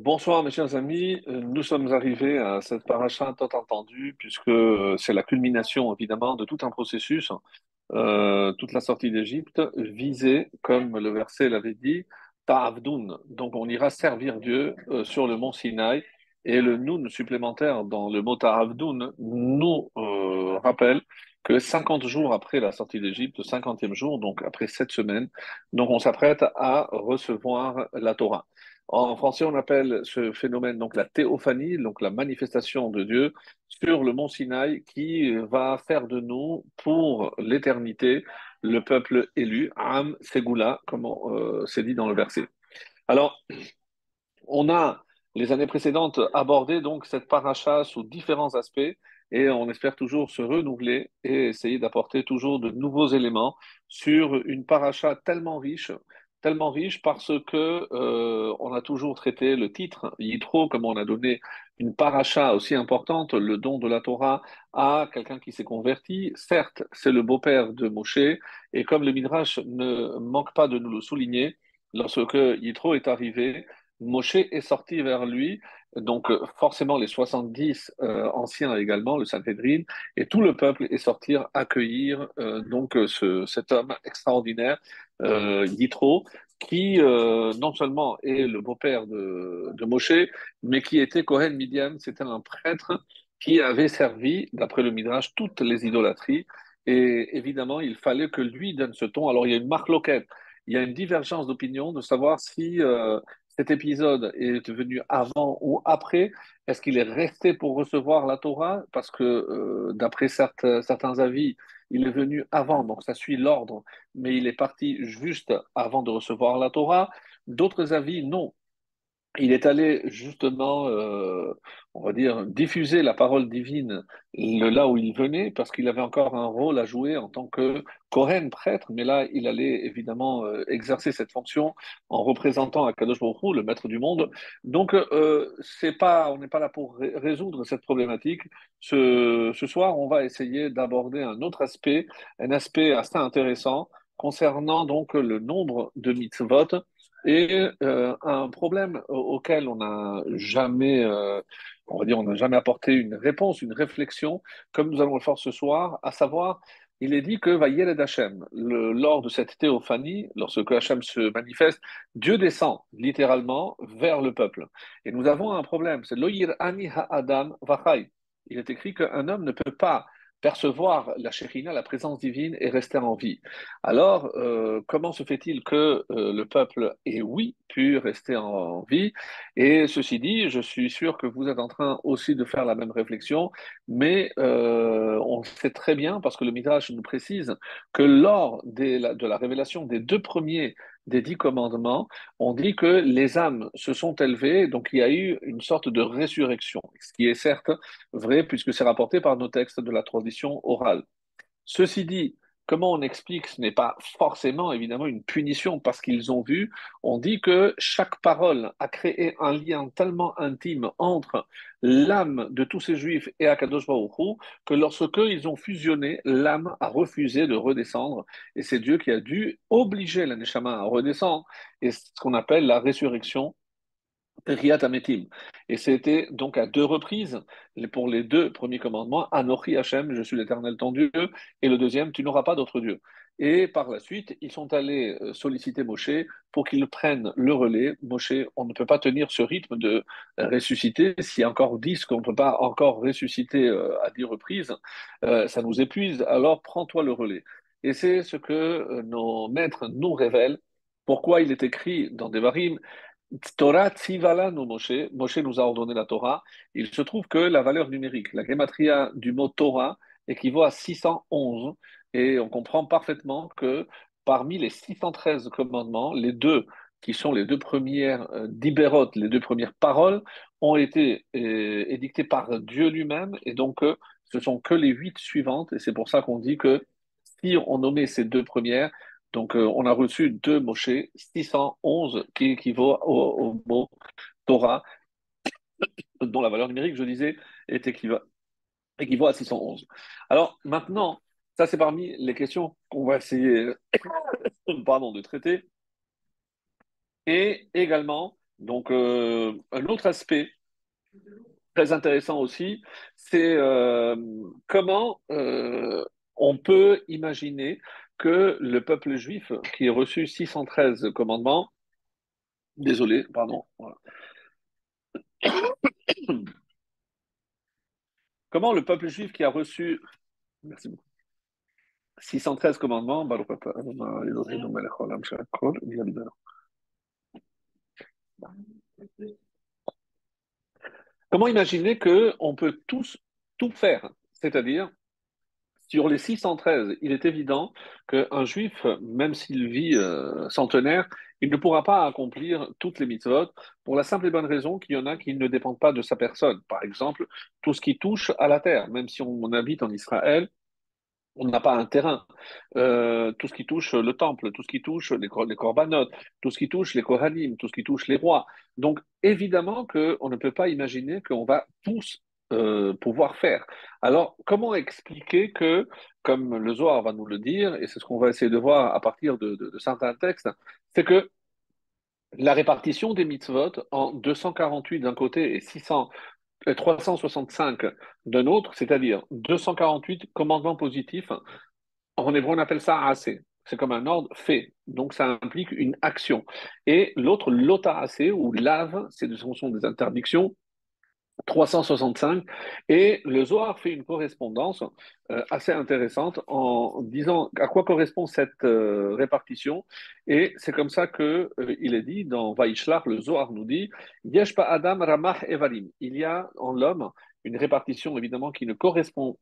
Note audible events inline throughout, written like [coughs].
Bonsoir mes chers amis, Euh, nous sommes arrivés à cette paracha tant entendue puisque euh, c'est la culmination évidemment de tout un processus. Euh, toute la sortie d'Égypte visait, comme le verset l'avait dit, Ta'avdun. Donc on ira servir Dieu sur le mont Sinaï et le noun supplémentaire dans le mot Ta'avdun nous rappelle que 50 jours après la sortie d'Égypte, 50e jour, donc après sept semaines, donc on s'apprête à recevoir la Torah. En français, on appelle ce phénomène donc la théophanie, donc la manifestation de Dieu sur le mont Sinaï qui va faire de nous pour l'éternité le peuple élu, Am Segula, comme euh, c'est dit dans le verset. Alors, on a les années précédentes abordé donc cette paracha sous différents aspects et on espère toujours se renouveler et essayer d'apporter toujours de nouveaux éléments sur une paracha tellement riche tellement riche parce que euh, on a toujours traité le titre Yitro, comme on a donné une paracha aussi importante, le don de la Torah à quelqu'un qui s'est converti. Certes, c'est le beau-père de Moshe, et comme le Midrash ne manque pas de nous le souligner, lorsque Yitro est arrivé, Moshe est sorti vers lui, donc forcément les 70 euh, anciens également, le Sanhedrin, et tout le peuple est sorti accueillir euh, donc ce, cet homme extraordinaire, euh, qui euh, non seulement est le beau-père de, Moshe, mais qui était Kohen Midian, c'était un prêtre qui avait servi, d'après le Midrash, toutes les idolâtries, et évidemment, il fallait que lui donne ce ton. Alors il y a une marque loquette, il y a une divergence d'opinion de savoir si euh, cet épisode est venu avant ou après. Est-ce qu'il est resté pour recevoir la Torah? Parce que d'après certains avis, il est venu avant, donc ça suit l'ordre, mais il est parti juste avant de recevoir la Torah. D'autres avis, non. Il est allé justement, euh, on va dire, diffuser la parole divine là où il venait, parce qu'il avait encore un rôle à jouer en tant que Kohen, prêtre, mais là, il allait évidemment euh, exercer cette fonction en représentant Akadosh Baruch Hu, le maître du monde. Donc, euh, c'est pas, on n'est pas là pour ré- résoudre cette problématique. Ce, ce soir, on va essayer d'aborder un autre aspect, un aspect assez intéressant concernant donc le nombre de mitzvot et euh, un problème au- auquel on n'a jamais, euh, on va dire, on n'a jamais apporté une réponse, une réflexion, comme nous allons le faire ce soir, à savoir, il est dit que va lors de cette théophanie, lorsque Hashem se manifeste, Dieu descend littéralement vers le peuple. Et nous avons un problème, c'est Loïr Ani Ha'adam Vachai. Il est écrit qu'un homme ne peut pas percevoir la Shekhinah, la présence divine, et rester en vie. Alors, euh, comment se fait-il que euh, le peuple ait, oui, pu rester en vie? Et ceci dit, je suis sûr que vous êtes en train aussi de faire la même réflexion, mais euh, on sait très bien, parce que le Midrash nous précise, que lors de la révélation des deux premiers des dix commandements, on dit que les âmes se sont élevées, donc il y a eu une sorte de résurrection, ce qui est certes vrai puisque c'est rapporté par nos textes de la tradition orale. Ceci dit, comment on explique ce n'est pas forcément évidemment une punition parce qu'ils ont vu. On dit que chaque parole a créé un lien tellement intime entre l'âme de tous ces juifs et Akadosh Baruch que lorsque ils ont fusionné, l'âme a refusé de redescendre et c'est Dieu qui a dû obliger la Neshama à redescendre et ce qu'on appelle la résurrection Riyat Ametim. Et c'était donc à deux reprises pour les deux premiers commandements, Anochi Hachem, je suis l'Éternel ton Dieu, et le deuxième, tu n'auras pas d'autre Dieu. Et par la suite, ils sont allés euh, solliciter Moshe pour qu'il prenne le relais. Moshe, on ne peut pas tenir ce rythme de ressusciter. S'il y a encore dix qu'on ne peut pas encore ressusciter euh, à dix reprises, euh, ça nous épuise. Alors prends-toi le relais. Et c'est ce que euh, nos maîtres nous révèlent. Pourquoi il est écrit dans Devarim, Torah Tzivala no Moshe, Moshe nous a ordonné la Torah. Il se trouve que la valeur numérique, la gematria du mot Torah équivaut à 611 et on comprend parfaitement que parmi les 613 commandements, les deux qui sont les deux premières euh, les deux premières paroles, ont été euh, édictées par Dieu lui-même. Et donc euh, ce sont que les huit suivantes. Et c'est pour ça qu'on dit que si on nommait ces deux premières, donc, euh, on a reçu deux Moshe, 611, qui équivaut au, mot Torah, [coughs] dont la valeur numérique, je disais, est équiva- équivaut à 611. Alors, maintenant, ça, c'est parmi les questions qu'on va essayer [coughs] pardon, de traiter. Et également, Donc, euh, un autre aspect très intéressant aussi, c'est euh, comment on peut imaginer que le peuple juif, qui a reçu 613 commandements, désolé, pardon, [coughs] comment le peuple juif qui a reçu, merci beaucoup, 613 commandements, comment imaginer qu'on peut tous tout faire C'est-à-dire, sur les 613, il est évident qu'un juif, même s'il vit euh, centenaire, il ne pourra pas accomplir toutes les mitzvot pour la simple et bonne raison qu'il y en a qui ne dépendent pas de sa personne. Par exemple, tout ce qui touche à la terre, même si on habite en Israël, on n'a pas un terrain. Euh, tout ce qui touche le temple, tout ce qui touche les, les corbanotes, tout ce qui touche les kohanim, tout ce qui touche les rois. Donc, évidemment qu'on ne peut pas imaginer qu'on va tous euh, pouvoir faire. Alors, comment expliquer que, comme le Zohar va nous le dire, et c'est ce qu'on va essayer de voir à partir de, certains textes, c'est que la répartition des mitzvot en 248 d'un côté et 600 365 d'un autre, c'est-à-dire 248 commandements positifs. En hébreu, on appelle ça assez. C'est comme un ordre fait. Donc, ça implique une action. Et l'autre, l'ota assez, ou lave, ce sont des interdictions 365. Et le Zohar fait une correspondance euh, assez intéressante en disant à quoi correspond cette euh, répartition. Et c'est comme ça que euh, il est dit dans Vaishlach, le Zohar nous dit Yeshpa Adam Evarim. Il y a en l'homme une répartition évidemment qui ne correspond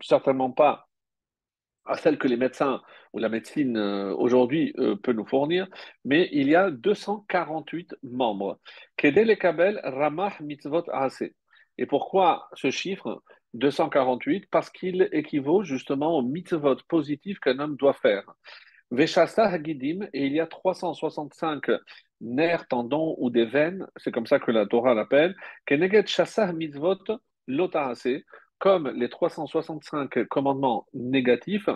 certainement pas à celle que les médecins ou la médecine aujourd'hui peut nous fournir, mais il y a 248 membres. Kedele Kabel Ramah Mitzvot Ase. Et pourquoi ce chiffre 248 Parce qu'il équivaut justement au mitzvot positif qu'un homme doit faire. Veshasta Hagidim, et il y a 365 nerfs, tendons ou des veines, c'est comme ça que la Torah l'appelle, Keneget Shasah Mitzvot Lotahase, comme les 365 commandements négatifs,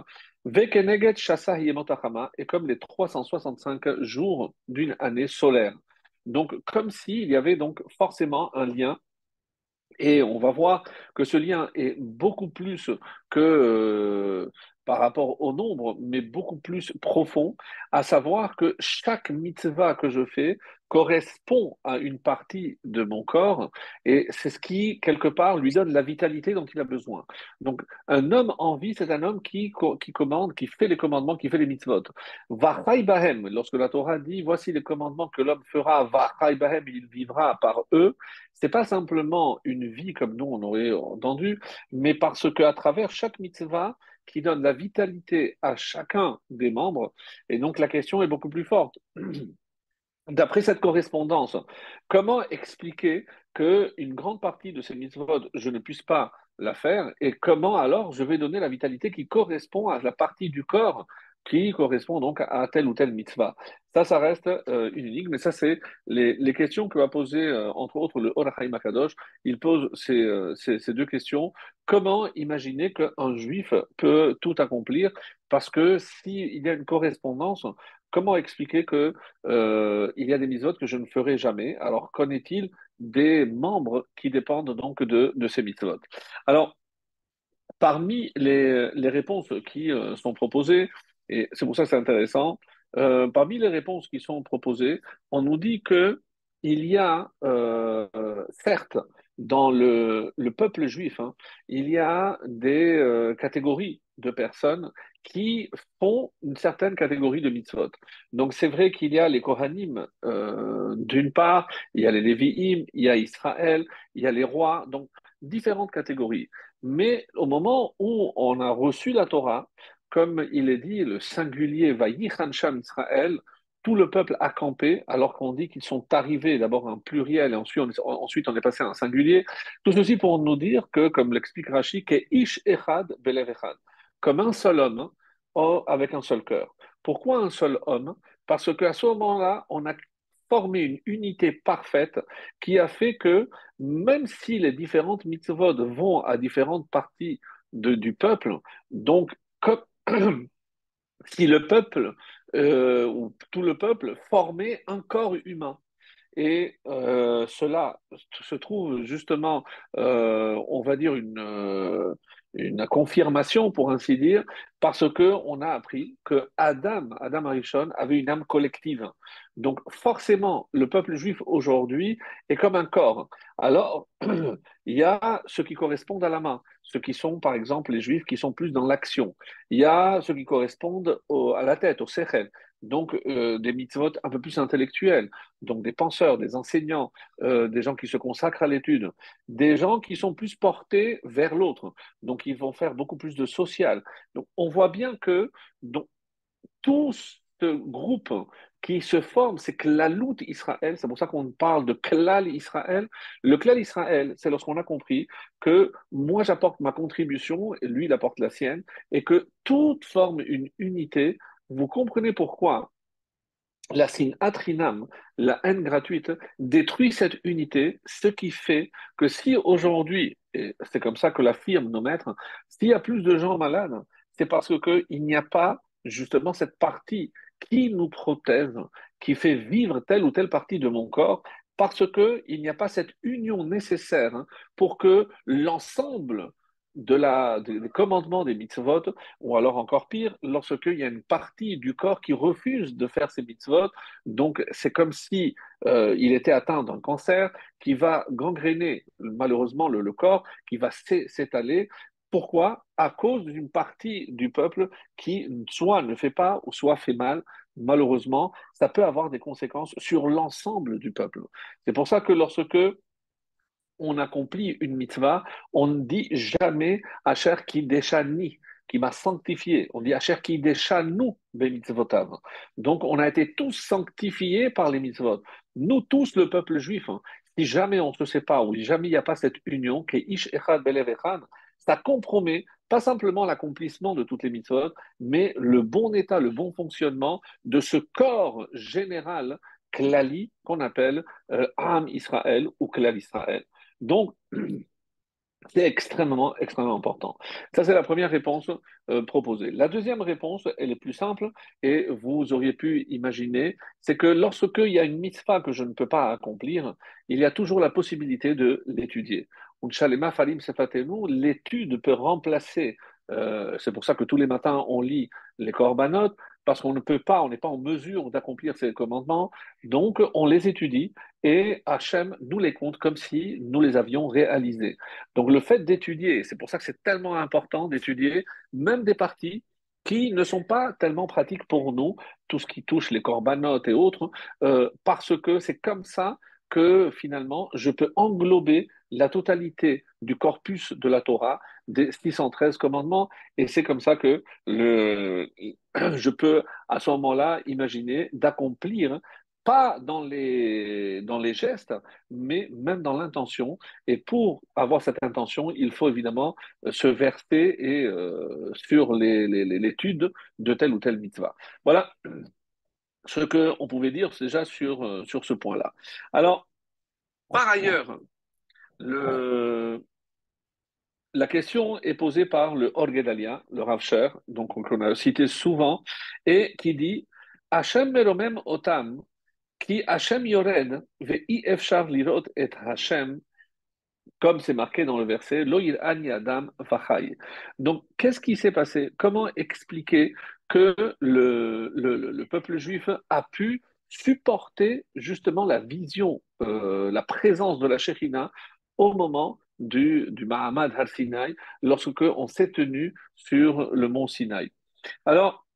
Vekeneget Shasah Yemotachama, et comme les 365 jours d'une année solaire. Donc, comme s'il y avait donc forcément un lien et on va voir que ce lien est beaucoup plus que euh, par rapport au nombre, mais beaucoup plus profond, à savoir que chaque mitzvah que je fais correspond à une partie de mon corps et c'est ce qui, quelque part, lui donne la vitalité dont il a besoin. Donc, un homme en vie, c'est un homme qui, qui commande, qui fait les commandements, qui fait les mitzvot. Vachai bahem, lorsque la Torah dit voici les commandements que l'homme fera, vachai bahem, il vivra par eux, c'est pas simplement une vie comme nous on aurait entendu, mais parce qu'à travers chaque mitzvah, qui donne la vitalité à chacun des membres. Et donc la question est beaucoup plus forte. [clears throat] D'après cette correspondance, comment expliquer qu'une grande partie de ces mitzvot, je ne puisse pas la faire et comment alors je vais donner la vitalité qui correspond à la partie du corps qui correspond donc à telle ou telle mitzvah. Ça, ça reste euh, une énigme, mais ça, c'est les, questions que va poser, euh, entre autres, le Orachaim Akadosh. Il pose ces, euh, ces, deux questions. Comment imaginer qu'un juif peut tout accomplir? Parce que s'il y a une correspondance, comment expliquer qu'il il y a des mitzvot que je ne ferai jamais? Alors, qu'en est-il des membres qui dépendent donc de, ces mitzvot? Alors, parmi les réponses qui sont proposées, et c'est pour ça que c'est intéressant. Euh, parmi les réponses qui sont proposées, on nous dit que il y a, euh, certes, dans le, le peuple juif, hein, il y a des euh, catégories de personnes qui font une certaine catégorie de mitzvot. Donc c'est vrai qu'il y a les Kohanim, d'une part, il y a les Lévi'im, il y a Israël, il y a les rois, donc différentes catégories. Mais au moment où on a reçu la Torah, comme il est dit, le singulier va Sham Israël, tout le peuple a campé, alors qu'on dit qu'ils sont arrivés d'abord en pluriel et ensuite on, est, passé à un singulier. Tout ceci pour nous dire que, comme l'explique Rashi, que Ish Echad Belev Echad, comme un seul homme oh, avec un seul cœur. Pourquoi un seul homme? Parce qu'à ce moment-là, on a formé une unité parfaite qui a fait que même si les différentes mitzvot vont à différentes parties du peuple, donc comme [clears throat] si le peuple, euh, ou tout le peuple, formait un corps humain. Et euh, cela se trouve justement, euh, on va dire, une, une confirmation, pour ainsi dire, parce que on a appris que Adam, Adam Arishon, avait une âme collective. Donc forcément, le peuple juif aujourd'hui est comme un corps. Alors, [clears throat] il y a ceux qui correspondent à la main, ceux qui sont, par exemple, les juifs qui sont plus dans l'action. Il y a ceux qui correspondent à la tête, au sechel donc euh, des mitzvot un peu plus intellectuels, donc des penseurs, des enseignants, euh, des gens qui se consacrent à l'étude, des gens qui sont plus portés vers l'autre, donc ils vont faire beaucoup plus de social. Donc on voit bien que donc, tout ce groupe qui se forme, c'est Klalout Israël, c'est pour ça qu'on parle de Klal Israël. Le Klal Israël, c'est lorsqu'on a compris que moi j'apporte ma contribution, et lui il apporte la sienne, et que tout forme une unité vous comprenez pourquoi la signe atrinam, la haine gratuite, détruit cette unité, ce qui fait que si aujourd'hui, et c'est comme ça que l'affirment nos maîtres, s'il y a plus de gens malades, c'est parce qu'il n'y a pas justement cette partie qui nous protège, qui fait vivre telle ou telle partie de mon corps, parce qu'il n'y a pas cette union nécessaire hein, pour que l'ensemble de la, des commandements des mitzvot, ou alors encore pire, lorsqu'il y a une partie du corps qui refuse de faire ces mitzvot, donc c'est comme si euh, il était atteint d'un cancer qui va gangréner malheureusement le, corps, qui va s'étaler. Pourquoi? À cause d'une partie du peuple qui soit ne fait pas ou soit fait mal. Malheureusement, ça peut avoir des conséquences sur l'ensemble du peuple. C'est pour ça que lorsque on accomplit une mitzvah, on ne dit jamais Asher qui ni, qui m'a sanctifié. On dit Asher qui nous mitzvotav. Donc on a été tous sanctifiés par les mitzvot. Nous tous, le peuple juif, hein. si jamais on ne se sépare ou jamais il n'y a pas cette union, qui est Ish Echad Belev Echad, ça compromet pas simplement l'accomplissement de toutes les mitzvot, mais le bon état, le bon fonctionnement de ce corps général klali qu'on appelle euh, Am Israël ou Klal Israël. Donc, [clears throat] c'est extrêmement, extrêmement important. Ça, c'est la première réponse euh, proposée. La deuxième réponse, elle est plus simple et vous auriez pu imaginer, c'est que lorsqu'il y a une mitzvah que je ne peux pas accomplir, il y a toujours la possibilité de l'étudier. L'étude peut remplacer, euh, c'est pour ça que tous les matins on lit les corbanotes, parce qu'on ne peut pas, on n'est pas en mesure d'accomplir ces commandements, donc on les étudie et Hachem nous les compte comme si nous les avions réalisés. Donc le fait d'étudier, c'est pour ça que c'est tellement important d'étudier même des parties qui ne sont pas tellement pratiques pour nous, tout ce qui touche les corbanotes et autres, euh, parce que c'est comme ça que finalement je peux englober la totalité du corpus de la Torah, des 613 commandements, et c'est comme ça que [clears throat] je peux à ce moment-là imaginer d'accomplir pas dans les, dans les gestes, mais même dans l'intention. Et pour avoir cette intention, il faut évidemment euh, se verser et, euh, sur l'étude de telle ou telle mitzvah. Voilà ce qu'on pouvait dire déjà sur, euh, sur ce point-là. Alors, par ailleurs, le, la question est posée par le Orgedalia, le Rav donc qu'on a cité souvent, et qui dit Hashem meromem otam, qui Hashem yored, ve'i efshar lirot et Hashem, comme c'est marqué dans le verset, Lo ani adam vachai. Donc, qu'est-ce qui s'est passé? Comment expliquer que le, le, le, peuple juif a pu supporter justement la vision, euh, la présence de la Shekhina au moment du, du Mahamad Har Sinai, lorsque on s'est tenu sur le mont Sinaï. Alors,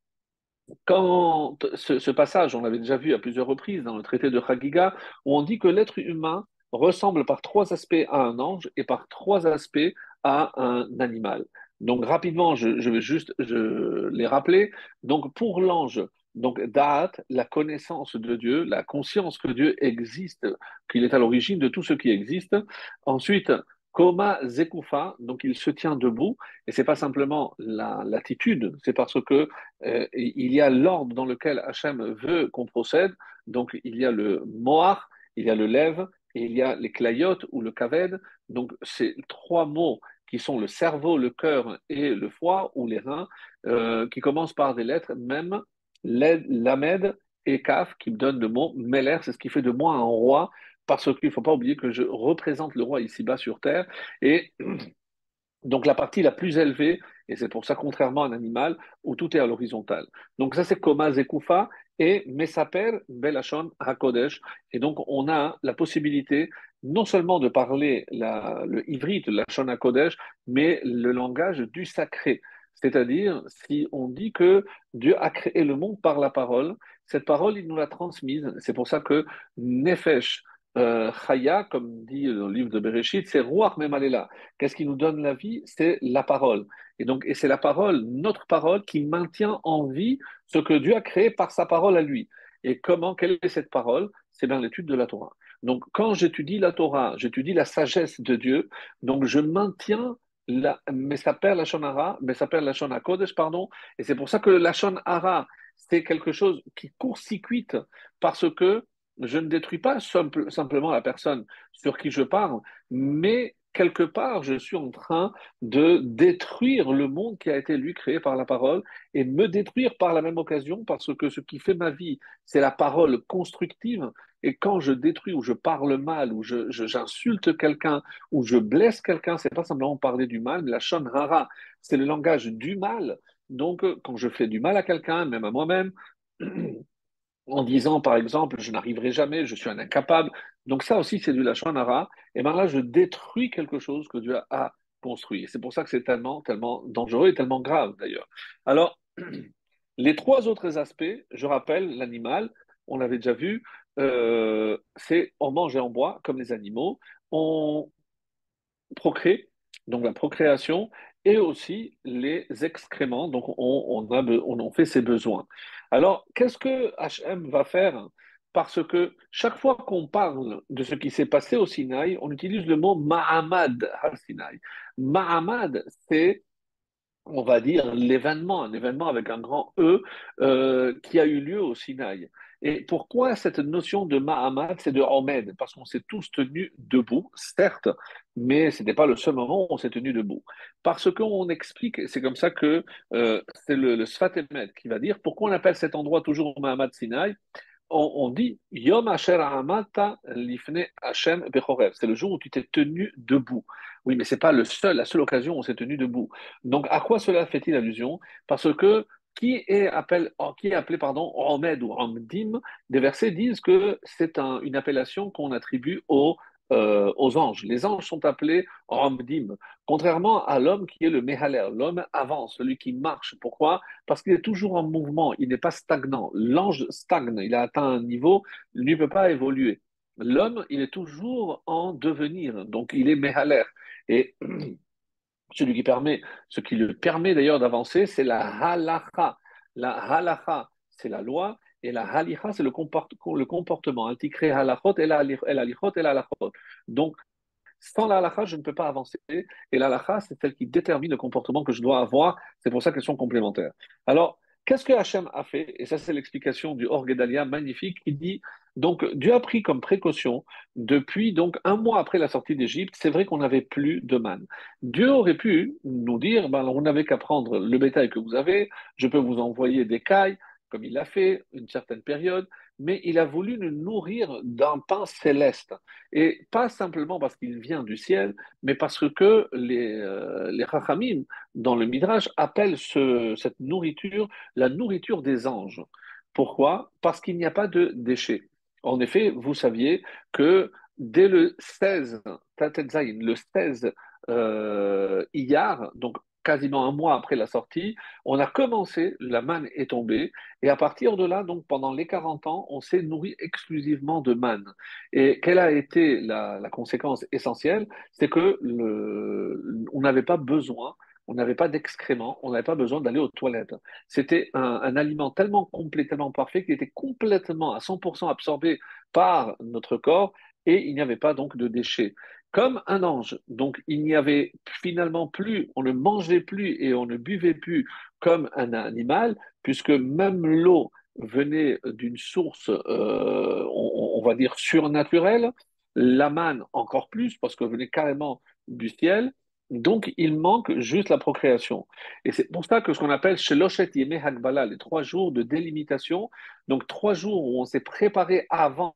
quand ce, passage, on l'avait déjà vu à plusieurs reprises dans le traité de Chagiga, où on dit que l'être humain ressemble par trois aspects à un ange et par trois aspects à un animal. Donc rapidement, je, je vais juste je les rappeler. Donc pour l'ange, donc, Da'at, la connaissance de Dieu, la conscience que Dieu existe, qu'il est à l'origine de tout ce qui existe. Ensuite, Koma Zekufa, donc il se tient debout, et c'est pas simplement l'attitude, c'est parce que euh, il y a l'ordre dans lequel Hachem veut qu'on procède. Donc, il y a le Moar, il y a le Lève, et il y a les Klayot ou le Kaved. Donc, c'est trois mots qui sont le cerveau, le cœur et le foie ou les reins, euh, qui commencent par des lettres, même Lamed et Kaf qui me donne le mot Meler, c'est ce qui fait de moi un roi, parce qu'il ne faut pas oublier que je représente le roi ici-bas sur terre. Et [clears throat] donc la partie la plus élevée, et c'est pour ça, contrairement à un animal, où tout est à l'horizontale. Donc ça, c'est Koma Zekoufa et Mesaper Belachon HaKodesh. Et donc, on a la possibilité non seulement de parler le de la Shon HaKodesh, mais le langage du sacré. C'est-à-dire, si on dit que Dieu a créé le monde par la parole, cette parole, il nous l'a transmise. C'est pour ça que Nefesh, euh, Chaya, comme dit le livre de Bereshit, c'est Ruach là. Qu'est-ce qui nous donne la vie? C'est la parole. Et donc, et c'est la parole, notre parole, qui maintient en vie ce que Dieu a créé par sa parole à lui. Et comment, quelle est cette parole? C'est dans l'étude de la Torah. Donc, quand j'étudie la Torah, j'étudie la sagesse de Dieu, donc je maintiens mais ça perd la mais ça perd la Shon Kodesh, pardon, et c'est pour ça que la Shonara, c'est quelque chose qui court-circuite parce que je ne détruis pas simplement la personne sur qui je parle, mais quelque part, je suis en train de détruire le monde qui a été lui créé par la parole et me détruire par la même occasion parce que ce qui fait ma vie, c'est la parole constructive. Et quand je détruis ou je parle mal ou j'insulte quelqu'un ou je blesse quelqu'un, c'est pas simplement parler du mal, mais la rara, c'est le langage du mal. Donc, quand je fais du mal à quelqu'un, même à moi-même, [clears throat] en disant, par exemple, je n'arriverai jamais, je suis un incapable. Donc ça aussi, c'est du lachonara. Et bien là, je détruis quelque chose que Dieu a construit. C'est pour ça que c'est tellement, tellement dangereux et tellement grave, d'ailleurs. Alors, [clears throat] les trois autres aspects, je rappelle, l'animal, on l'avait déjà vu, euh, c'est on mange et on boit comme les animaux, on procrée, donc la procréation, et aussi les excréments, donc on, on, a, on fait ses besoins. Alors, qu'est-ce que HM va faire? Parce que chaque fois qu'on parle de ce qui s'est passé au Sinaï, on utilise le mot Mahamad al Sinaï. Mahamad, c'est on va dire l'événement, un événement avec un grand E euh, qui a eu lieu au Sinaï. Et pourquoi cette notion de Mahamad, c'est de Omed? Parce qu'on s'est tous tenus debout, certes, mais ce n'était pas le seul moment où on s'est tenu debout. Parce qu'on explique, c'est comme ça que euh, c'est le, le qui va dire pourquoi on appelle cet endroit toujours Mahamad Sinai on, dit Yom Asher Amata Lifne Hashem Bechorev. C'est le jour où tu t'es tenu debout. Oui, mais c'est pas le seul, la seule occasion où on s'est tenu debout. Donc, à quoi cela fait-il allusion? Parce que qui est, appelé, qui est appelé pardon, Omed ou Omdim, des versets disent que c'est une appellation qu'on attribue aux, euh, aux anges. Les anges sont appelés Omdim, contrairement à l'homme qui est le Mehaler. L'homme avance, celui qui marche. Pourquoi? Parce qu'il est toujours en mouvement, il n'est pas stagnant. L'ange stagne, il a atteint un niveau, il ne peut pas évoluer. L'homme, il est toujours en devenir, donc il est Mehaler. Et [clears throat] celui qui permet, ce qui lui permet d'ailleurs d'avancer, c'est la halacha. La halacha, c'est la loi, et la halicha, c'est le, comportement. Donc, sans la halacha, je ne peux pas avancer. Et la halacha, c'est celle qui détermine le comportement que je dois avoir. C'est pour ça qu'elles sont complémentaires. Alors, Qu'est-ce que Hachem a fait? Et ça, c'est l'explication du Orgedalia magnifique. Il dit donc Dieu a pris comme précaution depuis donc un mois après la sortie d'Égypte. C'est vrai qu'on n'avait plus de manne. Dieu aurait pu nous dire ben, on n'avait qu'à prendre le bétail que vous avez. Je peux vous envoyer des cailles comme il l'a fait une certaine période, mais il a voulu nous nourrir d'un pain céleste. Et pas simplement parce qu'il vient du ciel, mais parce que les, euh, Chachamim, dans le Midrash, appellent cette nourriture la nourriture des anges. Pourquoi? Parce qu'il n'y a pas de déchets. En effet, vous saviez que dès le 16, le 16 euh, Iyar, donc quasiment un mois après la sortie, on a commencé, la manne est tombée, et à partir de là, donc pendant les 40 ans, on s'est nourri exclusivement de manne. Et quelle a été la, conséquence essentielle? C'est que on n'avait pas besoin on n'avait pas d'excréments, on n'avait pas besoin d'aller aux toilettes. C'était un, un, aliment tellement complètement parfait qu'il était complètement à 100% absorbé par notre corps et il n'y avait pas donc de déchets comme un ange. Donc il n'y avait finalement plus, on ne mangeait plus et on ne buvait plus comme un animal, puisque même l'eau venait d'une source, euh, on, va dire, surnaturelle, la manne encore plus, parce qu'elle venait carrément du ciel, Donc, il manque juste la procréation. Et c'est pour ça que ce qu'on appelle Sheloshet Yeme Hagbala, les trois jours de délimitation, donc trois jours où on s'est préparé avant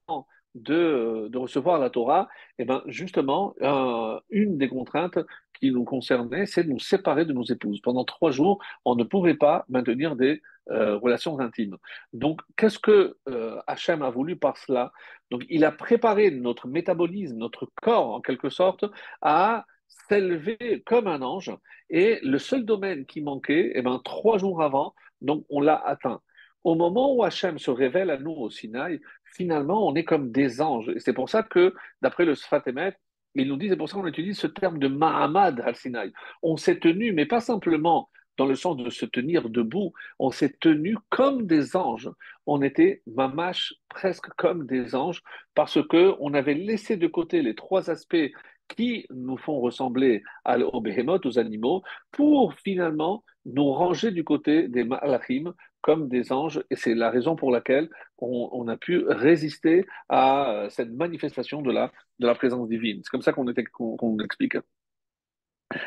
de, de, recevoir la Torah, et eh ben justement, euh, une des contraintes qui nous concernait, c'est de nous séparer de nos épouses. Pendant trois jours, on ne pouvait pas maintenir des euh, relations intimes. Donc, qu'est-ce que euh, Hachem a voulu par cela? Donc, il a préparé notre métabolisme, notre corps, en quelque sorte, à s'élever comme un ange. Et le seul domaine qui manquait, eh ben, trois jours avant, donc on l'a atteint. Au moment où Hachem se révèle à nous au Sinaï, finalement, on est comme des anges. C'est pour ça que, d'après le Sfat Emet, il nous dit, c'est pour ça qu'on utilise ce terme de Mahamad al-Sinaï. On s'est tenu, mais pas simplement dans le sens de se tenir debout, on s'est tenu comme des anges. On était mamash presque comme des anges parce que on avait laissé de côté les trois aspects qui nous font ressembler aux behemoths, aux animaux, pour finalement nous ranger du côté des malachim comme des anges. Et c'est la raison pour laquelle on, a pu résister à cette manifestation de la, présence divine. C'est comme ça qu'on explique.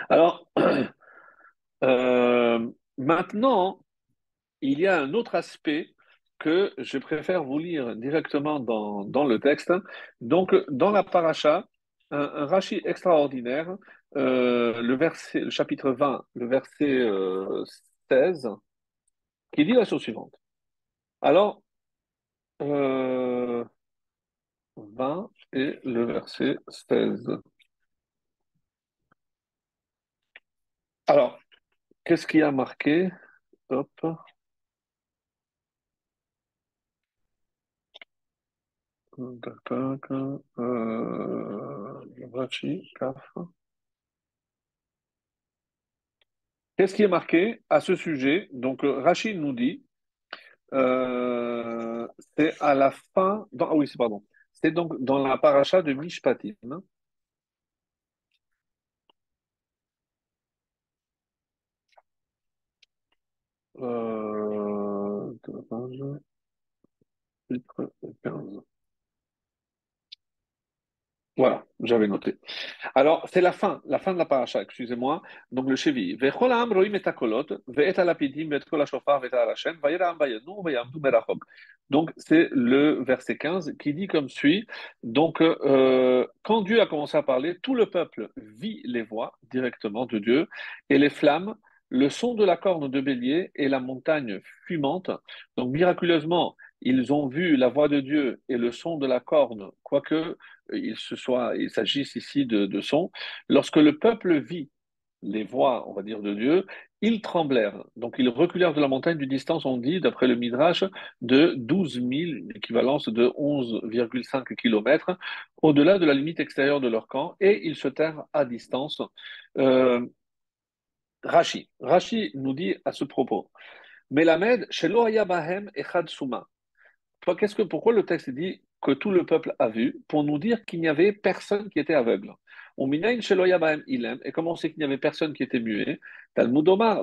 Alors, [clears throat] euh, maintenant, il y a un autre aspect que je préfère vous lire directement dans, le texte. Donc, dans la paracha, un, un extraordinaire, euh, le, chapitre 20, le verset 16, euh, qui dit la chose suivante. Alors, 20 et le verset 16. Alors, Qu'est-ce qui a marqué? Hop. Euh, Qu'est-ce qui est marqué à ce sujet? Donc, euh, Rachid nous dit, euh, c'est à la fin, ah oui, c'est pardon, c'est donc dans la paracha de Mishpatim. Euh, voilà, j'avais noté. Alors, c'est la fin, la fin de la paracha, excusez-moi. Donc, le chevi. Donc, c'est le verset 15 qui dit comme suit. Donc, euh, quand Dieu a commencé à parler, tout le peuple vit les voix directement de Dieu et les flammes le son de la corne de bélier et la montagne fumante. Donc miraculeusement, ils ont vu la voix de Dieu et le son de la corne, quoique euh, il, s'agisse ici de, son. Lorsque le peuple vit les voix, on va dire, de Dieu, ils tremblèrent. Donc ils reculèrent de la montagne d'une distance, on dit, d'après le Midrash, de 12 000, équivalence de 11,5 km, au-delà de la limite extérieure de leur camp, et ils se terrent à distance. Euh, Rashi. Nous dit à ce propos Melamed, Bahem Echad Suma. Qu'est-ce que, pourquoi le texte dit que tout le peuple a vu Pour nous dire qu'il n'y avait personne qui était aveugle. On et comment on sait qu'il n'y avait personne qui était muet Talmudomar,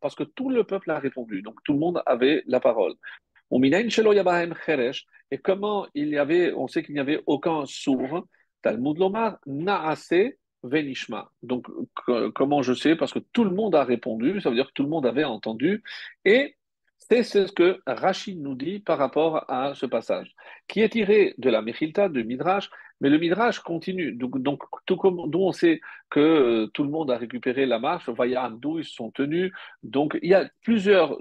parce que tout le peuple a répondu, donc tout le monde avait la parole. On et comment il y avait, on sait qu'il n'y avait aucun sourd Talmud Lomar, Venishma. Donc, comment je sais? Parce que tout le monde a répondu, ça veut dire que tout le monde avait entendu. Et c'est ce que Rachid nous dit par rapport à ce passage, qui est tiré de la Mechilta, de Midrash, mais le Midrash continue. Donc, tout comme d'où on sait que euh, tout le monde a récupéré la marche, d'où ils sont tenus. Donc, il y a plusieurs.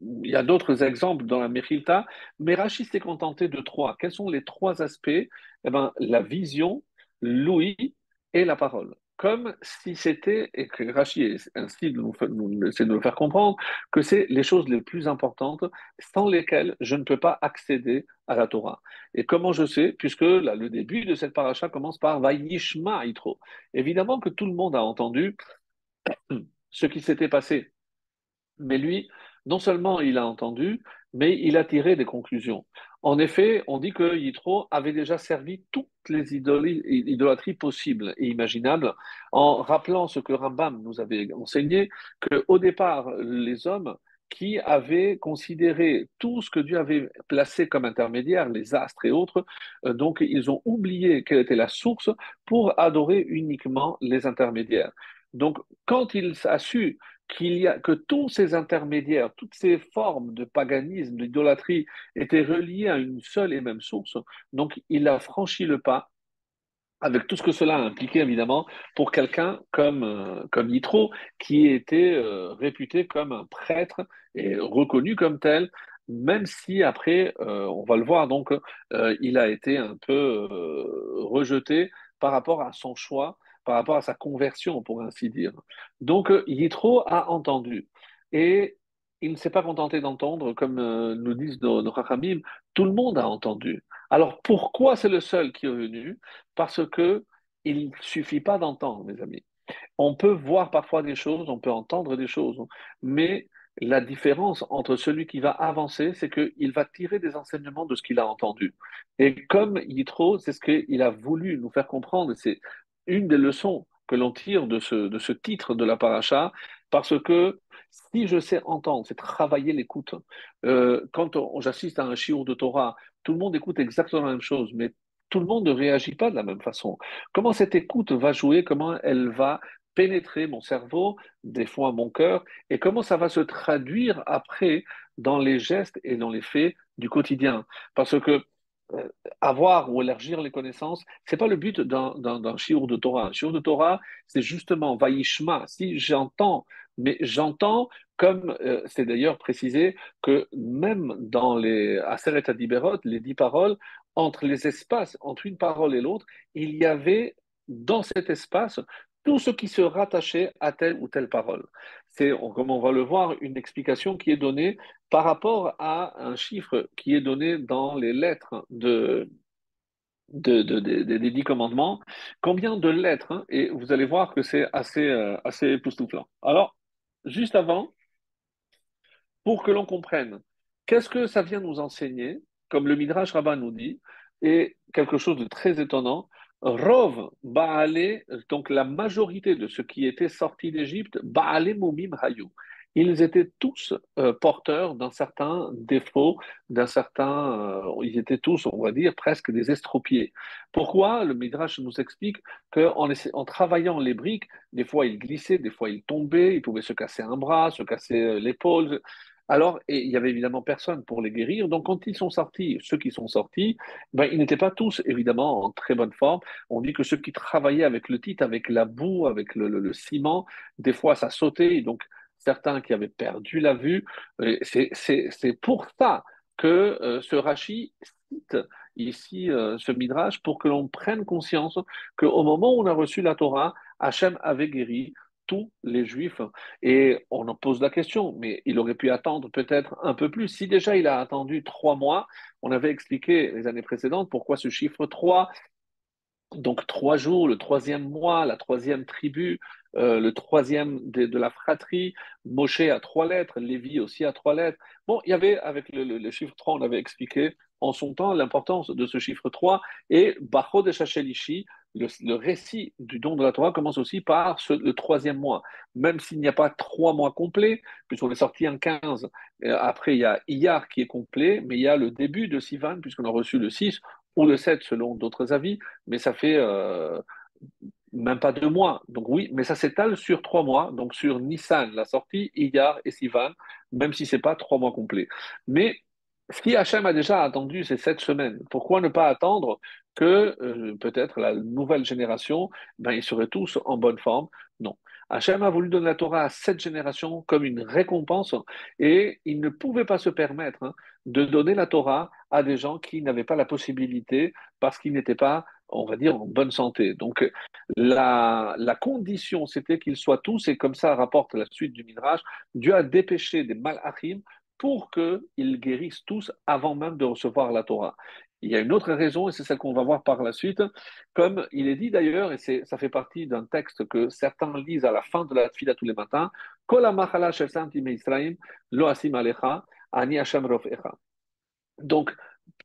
il y a d'autres exemples dans la Mechilta, mais Rachid s'est contenté de trois. Quels sont les trois aspects? Eh ben, La vision, l'ouïe et la parole. Comme si c'était, et que Rachid ainsi de nous, de nous faire comprendre, que c'est les choses les plus importantes sans lesquelles je ne peux pas accéder à la Torah. Et comment je sais Puisque le début de cette paracha commence par Vaïnishma Itro. Évidemment que tout le monde a entendu [clears throat] ce qui s'était passé. Mais lui, non seulement il a entendu, mais il a tiré des conclusions. En effet, on dit que Yitro avait déjà servi toutes les idolâtries possibles et imaginables, en rappelant ce que Rambam nous avait enseigné, qu'au départ, les hommes qui avaient considéré tout ce que Dieu avait placé comme intermédiaire, les astres et autres. Euh, donc, ils ont oublié quelle était la source pour adorer uniquement les intermédiaires. Donc, quand il a su que tous ces intermédiaires, toutes ces formes de paganisme, d'idolâtrie étaient reliées à une seule et même source, donc il a franchi le pas avec tout ce que cela a impliqué évidemment pour quelqu'un comme, euh, comme Yitro, qui était euh, réputé comme un prêtre et reconnu comme tel, même si après, euh, on va le voir, donc il a été un peu rejeté par rapport à son choix par rapport à sa conversion, pour ainsi dire. Donc, euh, Yitro a entendu. Et il ne s'est pas contenté d'entendre, comme euh, nous disent nos, nos tout le monde a entendu. Alors, pourquoi c'est le seul qui est venu? Parce que il ne suffit pas d'entendre, mes amis. On peut voir parfois des choses, on peut entendre des choses, mais la différence entre celui qui va avancer, c'est qu'il va tirer des enseignements de ce qu'il a entendu. Et comme Yitro, c'est ce qu'il a voulu nous faire comprendre, c'est une des leçons que l'on tire de ce, titre de la paracha, parce que si je sais entendre, c'est travailler l'écoute. Euh, quand j'assiste à un shiur de Torah, tout le monde écoute exactement la même chose, mais tout le monde ne réagit pas de la même façon. Comment cette écoute va jouer, comment elle va pénétrer mon cerveau, des fois mon cœur, et comment ça va se traduire après dans les gestes et dans les faits du quotidien? Parce que avoir ou élargir les connaissances, c'est pas le but d'un shiur de Torah. Un shiur de Torah, c'est justement vaishma. Si j'entends, mais j'entends comme euh, c'est d'ailleurs précisé que même dans les Aseret Adiberot, les dix paroles, entre les espaces, entre une parole et l'autre, il y avait dans cet espace tout ce qui se rattachait à telle ou telle parole. C'est, comme on va le voir, une explication qui est donnée par rapport à un chiffre qui est donné dans les lettres de, des dix commandements. Combien de lettres hein, Et vous allez voir que c'est assez, euh, assez époustouflant. Alors, juste avant, pour que l'on comprenne, qu'est-ce que ça vient nous enseigner, comme le Midrash Rabbah nous dit, et quelque chose de très étonnant, Rov Baale, donc la majorité de ceux qui étaient sortis d'Égypte, Baale Mumim Hayu. Ils étaient tous euh, porteurs d'un certain défaut, d'un certain. Euh, ils étaient tous, on va dire, presque des estropiés. Pourquoi Le Midrash nous explique qu'en en travaillant les briques, des fois ils glissaient, des fois ils tombaient, ils pouvaient se casser un bras, se casser euh, l'épaule. Alors, il y avait évidemment personne pour les guérir. Donc, quand ils sont sortis, ceux qui sont sortis, ben, ils n'étaient pas tous évidemment en très bonne forme. On dit que ceux qui travaillaient avec le titre, avec la boue, avec le, ciment, des fois ça sautait. donc, certains qui avaient perdu la vue, c'est pour ça que euh, ce Rashi cite ici euh, ce Midrash pour que l'on prenne conscience qu'au moment où on a reçu la Torah, Hachem avait guéri tous les juifs. Et on en pose la question, mais il aurait pu attendre peut-être un peu plus. Si déjà il a attendu trois mois, on avait expliqué les années précédentes pourquoi ce chiffre 3, donc trois jours, le troisième mois, la troisième tribu, euh, le troisième de, la fratrie, Moshe à trois lettres, Lévi aussi à trois lettres. Bon, il y avait, avec le, chiffre 3, on avait expliqué en son temps l'importance de ce chiffre 3, et Bacho de Le, récit du don de la Torah commence aussi par le troisième mois. Même s'il n'y a pas trois mois complets, puisqu'on est sorti en 15, après il y a Iyar qui est complet, mais il y a le début de Sivan, puisqu'on a reçu le 6 ou le 7 selon d'autres avis, mais ça fait euh, même pas deux mois. Donc oui, mais ça s'étale sur trois mois, donc sur Nissan, la sortie, Iyar et Sivan, même si ce n'est pas trois mois complets. Mais qui Hachem a déjà attendu, c'est sept semaines. Pourquoi ne pas attendre que euh, peut-être la nouvelle génération, ben, ils seraient tous en bonne forme Non. Hachem a voulu donner la Torah à cette génération comme une récompense et il ne pouvait pas se permettre hein, de donner la Torah à des gens qui n'avaient pas la possibilité parce qu'ils n'étaient pas, on va dire, en bonne santé. Donc la, la condition, c'était qu'ils soient tous, et comme ça rapporte la suite du Midrash, Dieu a dépêché des malachim pour qu'ils guérissent tous avant même de recevoir la Torah. Il y a une autre raison, et c'est celle qu'on va voir par la suite, comme il est dit d'ailleurs, et ça fait partie d'un texte que certains lisent à la fin de la fila tous les matins, donc,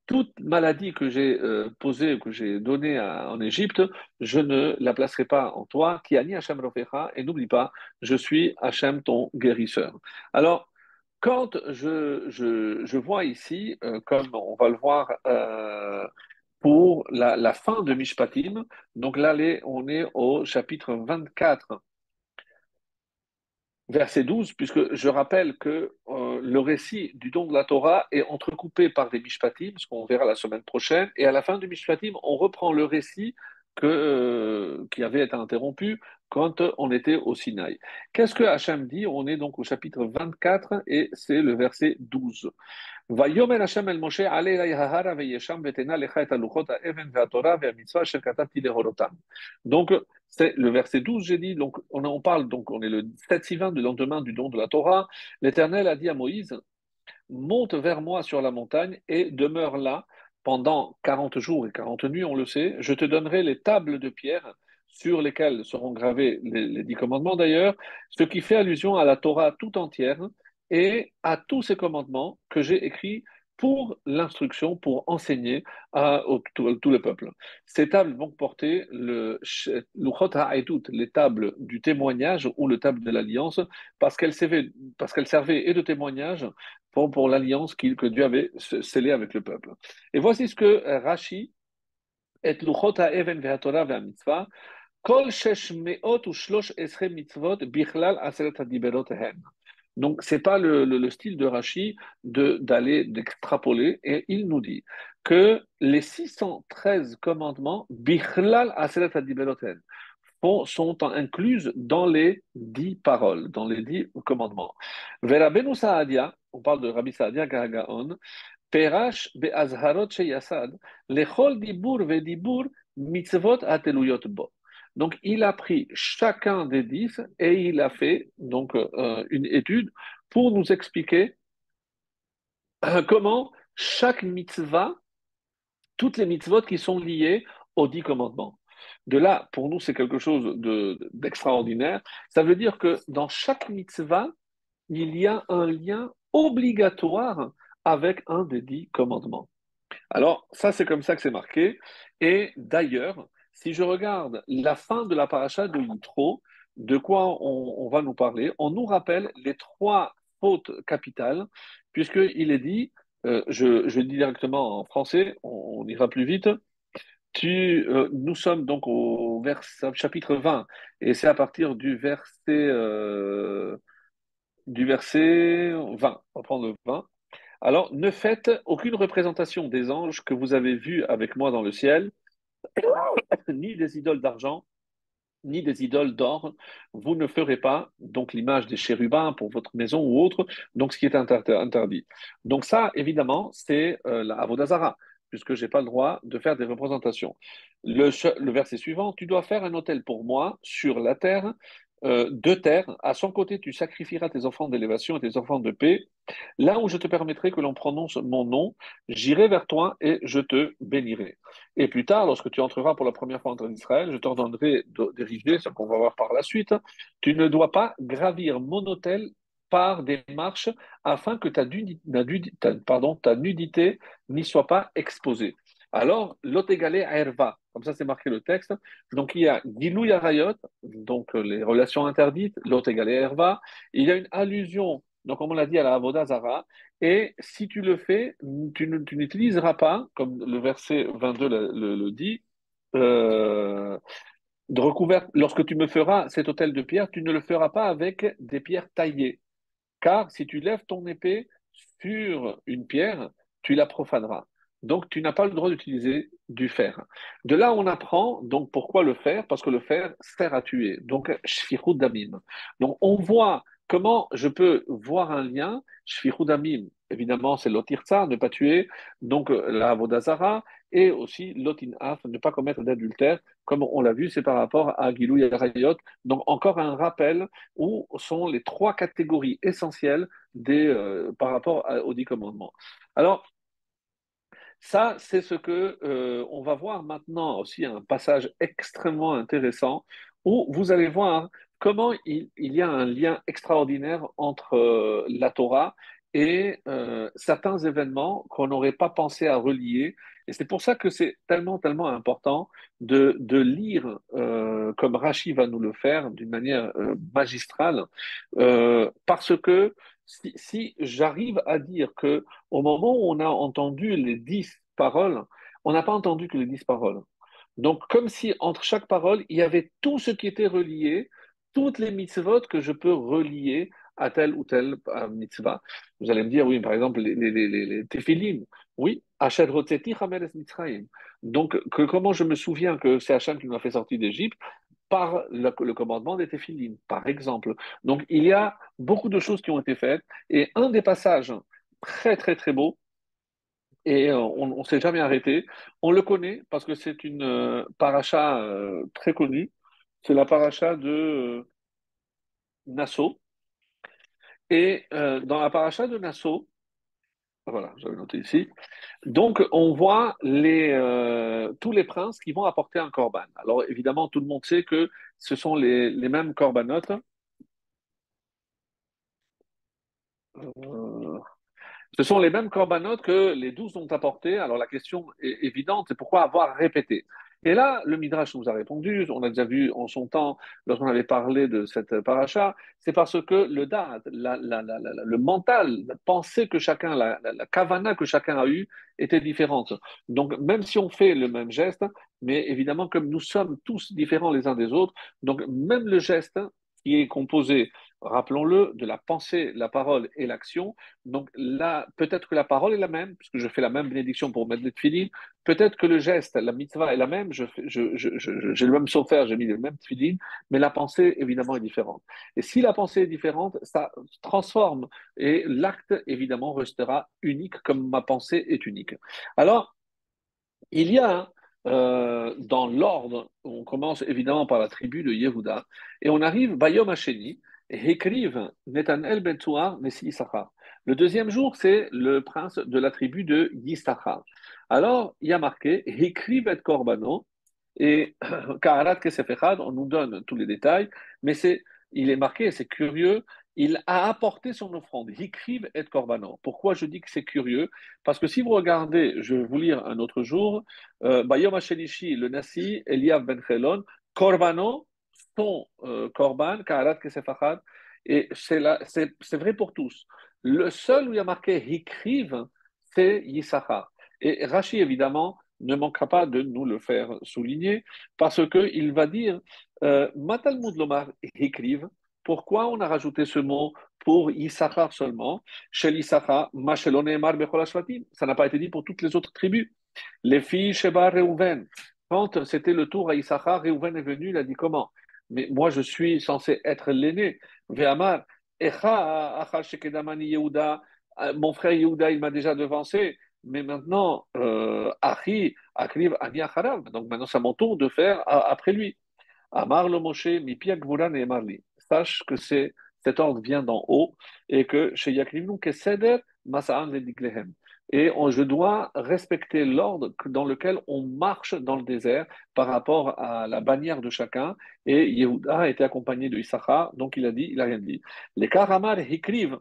toute maladie que j'ai euh, posée, que j'ai donnée en Égypte, je ne la placerai pas en toi, qui ani Hashem et n'oublie pas, je suis Hachem ton guérisseur. Alors, quand je, je, vois ici, euh, comme on va le voir euh, pour la, fin de Mishpatim, donc là, on est au chapitre 24 verset 12, puisque je rappelle que euh, le récit du don de la Torah est entrecoupé par des mishpatim, ce qu'on verra la semaine prochaine, et à la fin du mishpatim, on reprend le récit que, qui avait été interrompu quand on était au Sinaï. Qu'est-ce que Hachem dit? On est donc au chapitre 24 et c'est le verset 12. Donc, c'est le verset 12, j'ai dit, on, en parle, donc on est le Tatsivan du lendemain du don de la Torah. L'Éternel a dit à Moïse, monte vers moi sur la montagne et demeure là pendant 40 jours et 40 nuits, on le sait, je te donnerai les tables de pierre sur lesquelles seront gravés les, dix commandements d'ailleurs, ce qui fait allusion à la Torah tout entière et à tous ces commandements que j'ai écrits pour l'instruction, pour enseigner à, tout, le peuple. Ces tables vont porter le les tables du témoignage ou le table de l'alliance, parce qu'elles servaient, et de témoignage pour, pour l'alliance que Dieu avait scellée avec le peuple. Et voici ce que Rashi et even aseret. Donc, ce n'est pas le, style de Rashi d'aller, d'extrapoler, et il nous dit que les 613 commandements, Bichlal Adibeloten, sont incluses dans les dix paroles, dans les dix commandements. Verabenu Saadia, on parle de Rabbi Saadia Gagaon, Perash Be'azharot Sheyasad, Lechol Dibur Vedibur Mitzvot Ateluyot Bo. Donc, il a pris chacun des dix et il a fait donc euh, une étude pour nous expliquer euh, comment chaque mitzvah, toutes les mitzvot qui sont liées aux dix commandements. De là, pour nous, c'est quelque chose d'extraordinaire. Ça veut dire que dans chaque mitzvah, il y a un lien obligatoire avec un des dix commandements. Alors, ça, c'est comme ça que c'est marqué. Et d'ailleurs, si je regarde la fin de la paracha de Yitro, de quoi on, va nous parler? On nous rappelle les trois fautes capitales, puisqu'il est dit, euh, je, je, dis directement en français, on, ira plus vite. Euh, nous sommes donc au chapitre 20, et c'est à partir du verset, euh, du verset 20. On va prendre le 20. Alors, ne faites aucune représentation des anges que vous avez vus avec moi dans le ciel, [coughs] ni des idoles d'argent, ni des idoles d'or. Vous ne ferez pas donc l'image des chérubins pour votre maison ou autre, donc ce qui est interdit. Donc ça, évidemment, c'est euh, la Avodazara, puisque je n'ai pas le droit de faire des représentations. Le, le verset suivant, tu dois faire un hôtel pour moi sur la terre euh, de terre. À son côté, tu sacrifieras tes enfants d'élévation et tes enfants de paix. Là où je te permettrai que l'on prononce mon nom, j'irai vers toi et je te bénirai. Et plus tard, lorsque tu entreras pour la première fois en Israël, je t'ordonnerai d'ériger, ce qu'on va voir par la suite. Tu ne dois pas gravir mon hôtel par des marches afin que ta, ta nudité n'y soit pas exposée. Alors, lot égalé à Herva, comme ça c'est marqué le texte. Donc il y a Gilou Yarayot, donc euh, les relations interdites, lot égalé à Herva. Il y a une allusion, donc comme on l'a dit à la Avodazara, et si tu le fais, tu, n'utiliseras pas, comme le verset 22 le, dit, euh, de recouvert, lorsque tu me feras cet hôtel de pierre, tu ne le feras pas avec des pierres taillées. Car si tu lèves ton épée sur une pierre, tu la profaneras. Donc, tu n'as pas le droit d'utiliser du fer. De là, on apprend donc pourquoi le fer Parce que le fer sert à tuer. Donc, shfirud damim. Donc, on voit comment je peux voir un lien. Shfirud damim, évidemment, c'est l'otirza, ne pas tuer. Donc, la vodazara et aussi l'otinaf, ne pas commettre d'adultère. Comme on l'a vu, c'est par rapport à Gilou Yarayot. Donc, encore un rappel où sont les trois catégories essentielles euh, par rapport aux dix commandements. Alors, ça, c'est ce que euh, on va voir maintenant aussi un passage extrêmement intéressant où vous allez voir comment il, y a un lien extraordinaire entre euh, la Torah et euh, certains événements qu'on n'aurait pas pensé à relier. Et c'est pour ça que c'est tellement, tellement important de, lire, comme Rashi va nous le faire, d'une manière magistrale, parce que si, j'arrive à dire que au moment où on a entendu les dix paroles, on n'a pas entendu que les dix paroles. Donc, comme si entre chaque parole, il y avait tout ce qui était relié, toutes les mitzvot que je peux relier à telle ou telle euh, mitzvah. Vous allez me dire, oui, par exemple, les, les, les, les tefilin. Oui. Donc, que, comment je me souviens que c'est Hachem qui m'a fait sortir d'Égypte? Par le, commandement des tefilin, par exemple. Donc, il y a beaucoup de choses qui ont été faites. Et un des passages très, très, très beaux, et euh, on ne s'est jamais arrêté. On le connaît parce que c'est une euh, paracha euh, très connue. C'est la paracha de euh, Nassau. Et dans la paracha de Nassau, voilà, j'avais noté ici. Donc, on voit euh, tous les princes qui vont apporter un corban. Alors, évidemment, tout le monde sait que ce sont les, mêmes corbanotes. Euh, ce sont les mêmes corbanotes que les douze ont apportés. Alors la question est évidente, c'est pourquoi avoir répété? Et là, le Midrash nous a répondu, on a déjà vu en son temps, lorsqu'on avait parlé de cette paracha, c'est parce que le date, la, la, la, le mental, la pensée que chacun, la, kavana que chacun a eue était différente. Donc même si on fait le même geste, mais évidemment comme nous sommes tous différents les uns des autres, donc même le geste qui est composé rappelons-le, de la pensée, la parole et l'action. Donc là, peut-être que la parole est la même, puisque je fais la même bénédiction pour mettre les tefillin. Peut-être que le geste, la mitzvah est la même, j'ai je, je, je, le même faire, j'ai mis le même tefillin, mais la pensée, évidemment, est différente. Et si la pensée est différente, ça transforme et l'acte, évidemment, restera unique comme ma pensée est unique. Alors, il y a euh, dans l'ordre, on commence évidemment par la tribu de Yehuda, et on arrive Bayom Écrivent ben Issachar. Le deuxième jour, c'est le prince de la tribu de Yissachar. Alors, il y a marqué écrive et Korbano, et [clears throat] Kaharat Kesefechad, on nous donne tous les détails, mais c'est, il est marqué, c'est curieux, il a apporté son offrande. Écrive et Korbano. Pourquoi je dis que c'est curieux? Parce que si vous regardez, je vais vous lire un autre jour, euh, Bayom le Nasi, Eliav ben Chelon, Korbano, ton euh, korban, ka'arat kesefachad, et c'est vrai pour tous. Le seul où il y a marqué hikriv, c'est Yissachar. Et Rashi, évidemment, ne manquera pas de nous le faire souligner, parce qu'il va dire euh, Matalmud Lomar hikriv, pourquoi on a rajouté ce mot pour Yissachar seulement? Chez Yissachar, ça n'a pas été dit pour toutes les autres tribus. Les filles Sheba Reuven, quand c'était le tour à Yissachar, Reuven est venu, il a dit comment? Mais moi je suis censé être l'aîné. Ve'amar, mon frère Yehuda, il m'a déjà devancé, mais maintenant, euh, Achi, arrive Ani Donc maintenant, c'est à mon tour de faire après lui. Amar le Moshe, mi et Marli. Sache que cet ordre vient d'en haut et que chez Yakrivnu, que Seder, Masa'an Lediglehem et on, je dois respecter l'ordre dans lequel on marche dans le désert par rapport à la bannière de chacun. Et Yehuda a été accompagné de Issachar, donc il a dit, il n'a rien dit. Les Karamar écrivent,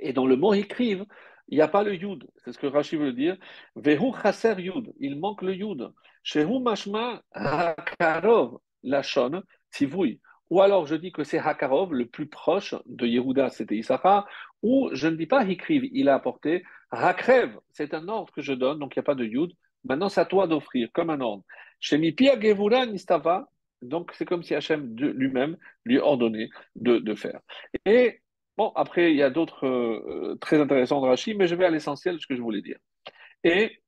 et dans le mot écrivent, il n'y a pas le yud, c'est ce que Rashi veut dire. Vehu chaser yud, il manque le yud. Shehu mashma hakarov lachon tivui. Ou alors je dis que c'est Hakarov, le plus proche de Yehuda, c'était Issachar, ou je ne dis pas Hikriv, il a apporté Hakrev, c'est un ordre que je donne, donc il n'y a pas de Yud. Maintenant, c'est à toi d'offrir, comme un ordre. Shemipia Gevura Nistava, donc c'est comme si Hachem lui-même lui ordonnait de, faire. Et bon, après, il y a d'autres euh, très intéressants de Rashi, mais je vais à l'essentiel de ce que je voulais dire. Et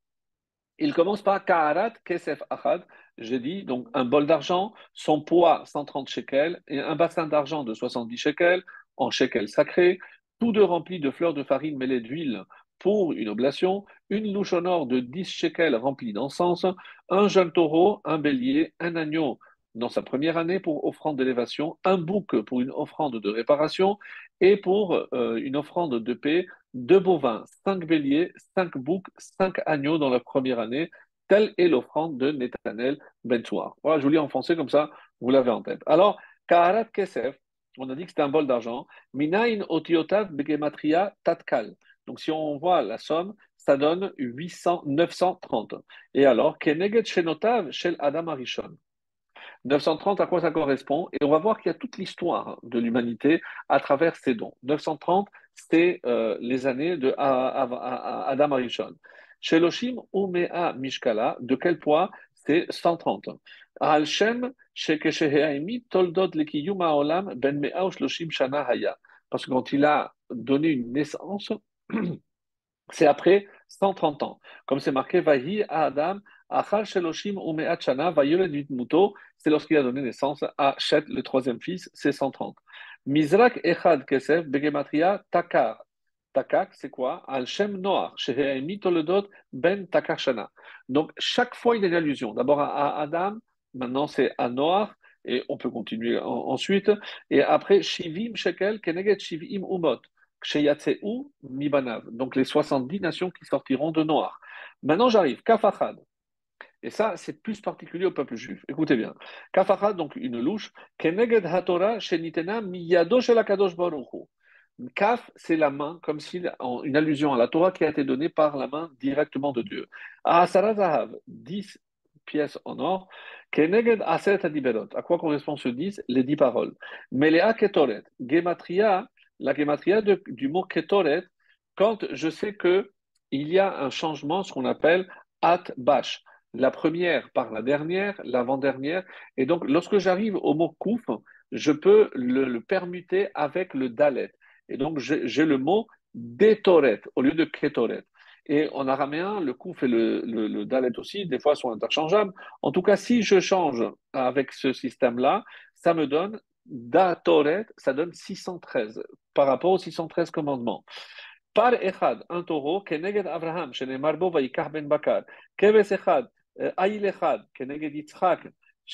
il commence par Ka'arat Kesef Achad, j'ai dit, donc un bol d'argent, son poids 130 shekels, et un bassin d'argent de 70 shekels, en shekels sacrés, tous deux remplis de fleurs de farine mêlées d'huile. Pour une oblation, une louche en or de 10 shekels remplie d'encens, un jeune taureau, un bélier, un agneau. Dans sa première année pour offrande d'élévation, un bouc pour une offrande de réparation et pour euh, une offrande de paix, deux bovins, cinq béliers, cinq boucs, cinq agneaux dans la première année, Telle est l'offrande de Netanel Ben Voilà, je vous lis en français comme ça, vous l'avez en tête. Alors, Kaharat Kesef, on a dit que c'était un bol d'argent. Minain otiotav begematria tatkal. Donc, si on voit la somme, ça donne 800, 930. Et alors, Keneget shenotav shel Adam Arishon. 930, à quoi ça correspond? Et on va voir qu'il y a toute l'histoire de l'humanité à travers ces dons. 930, c'est euh, les années de Adam Arishon. Sheloshim Umea Mishkala, de quel poids? C'est 130. Al Shem Toldot Olam Ben Mea Shloshim Shana Haya. Parce que quand il a donné une naissance, [clears throat] c'est après 130 ans. Comme c'est marqué, Vahi Adam, Achal Sheloshim Umeat Shana, Muto, c'est lorsqu'il a donné naissance à Shet, le troisième fils, c'est 130. Mizrak Echad Kesef, Begematria Takar. Takak, c'est quoi? Al Shem Noach, Toledot Ben Takar Shana. Donc, chaque fois, il y a une allusion. D'abord à Adam, maintenant c'est à Noach, et on peut continuer ensuite. Et après, Shivim Shekel, Keneget Shivim Umot. Mibanav, donc les 70 nations qui sortiront de Noir. Maintenant j'arrive, Kafachad. Et ça, c'est plus particulier au peuple juif. Écoutez bien. Kafachad, donc une louche, Keneged HaTorah Shenitena Miyado Shelakadosh Baruchu. Kaf, c'est la main, comme si une allusion à la Torah qui a été donnée par la main directement de Dieu. Asara Zahav, 10 pièces en or. Keneged Aset Adiberot. À quoi correspond ce 10 Les 10 paroles. Melea Ketoret. Gematria, la gematria du mot ketoret quand je sais que il y a un changement, ce qu'on appelle at bash. La première par la dernière, l'avant-dernière. Et donc, lorsque j'arrive au mot kouf, je peux le, permuter avec le dalet. Et donc, j'ai le mot detoret au lieu de ketoret. Et en araméen, le kouf et le, le, dalet aussi, des fois, sont interchangeables. En tout cas, si je change avec ce système-là, ça me donne Datoret, ça donne 613 par rapport aux 613 commandements. Par Echad, un taureau, Keneged Abraham, Shenemarbo Vaikach ben Bakar, Keves Echad, euh, Aïl Echad, Keneged Yitzhak,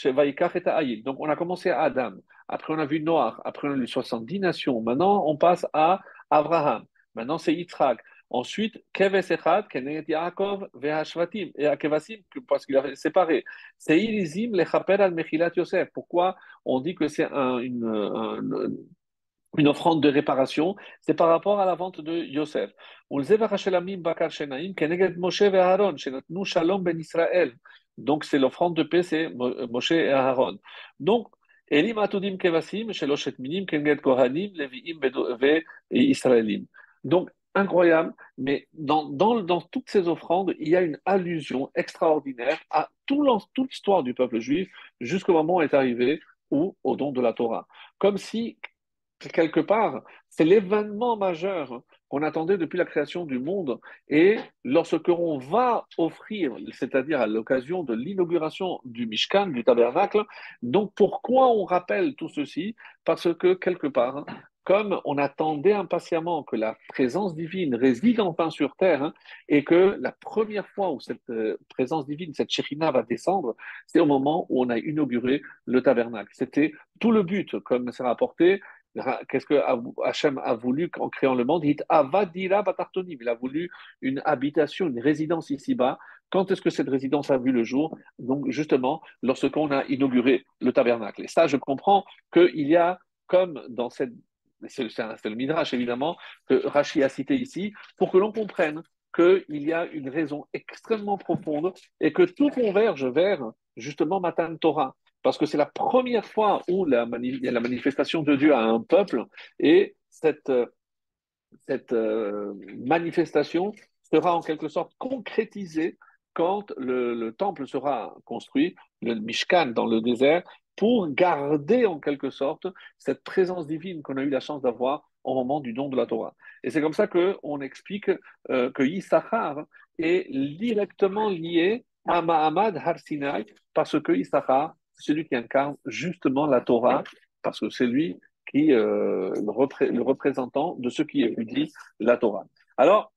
Vaikach et Aïl. Donc on a commencé à Adam, après on a vu Noach, après on a vu 70 nations, maintenant on passe à Abraham, maintenant c'est Yitzhak. Ensuite, Keves Echad, Keneged Yaakov, Vehashvatim, et Akevasim, parce qu'il a séparé. C'est Irizim, Lechaper al Mechilat Yosef. Pourquoi on dit que c'est un, une, une offrande de réparation, c'est par rapport à la vente de Yosef. Ben Donc c'est l'offrande de paix, c'est Moshe et Aaron. Donc, Kohanim. Donc, incroyable, mais dans, toutes ces offrandes, il y a une allusion extraordinaire à toute l'histoire du peuple juif jusqu'au moment où est arrivé ou au don de la Torah. Comme si, quelque part, c'est l'événement majeur qu'on attendait depuis la création du monde. Et lorsque on va offrir, c'est-à-dire à, l'occasion de l'inauguration du Mishkan, du tabernacle, donc pourquoi on rappelle tout ceci? Parce que quelque part, comme on attendait impatiemment que la présence divine réside enfin sur terre, hein, et que la première fois où cette euh, présence divine, cette Shekhinah va descendre, c'est au moment où on a inauguré le tabernacle. C'était tout le but, comme c'est rapporté. Qu'est-ce que Hachem a voulu en créant le monde Il a voulu une habitation, une résidence ici-bas. Quand est-ce que cette résidence a vu le jour? Donc, justement, lorsqu'on a inauguré le tabernacle. Et ça, je comprends qu'il y a, comme dans cette c'est le Midrash évidemment, que Rashi a cité ici, pour que l'on comprenne qu'il y a une raison extrêmement profonde et que tout converge vers justement Matan Torah. Parce que c'est la première fois où il y a la manifestation de Dieu à un peuple et cette, cette euh, manifestation sera en quelque sorte concrétisée quand le, le, temple sera construit, le Mishkan dans le désert, pour garder en quelque sorte cette présence divine qu'on a eu la chance d'avoir au moment du don de la Torah. Et c'est comme ça qu'on explique euh, que Issachar est directement lié à Mahamad Har Sinai, parce que Issachar, celui qui incarne justement la Torah, parce que c'est lui qui euh, le, représentant de ceux qui étudient la Torah. Alors,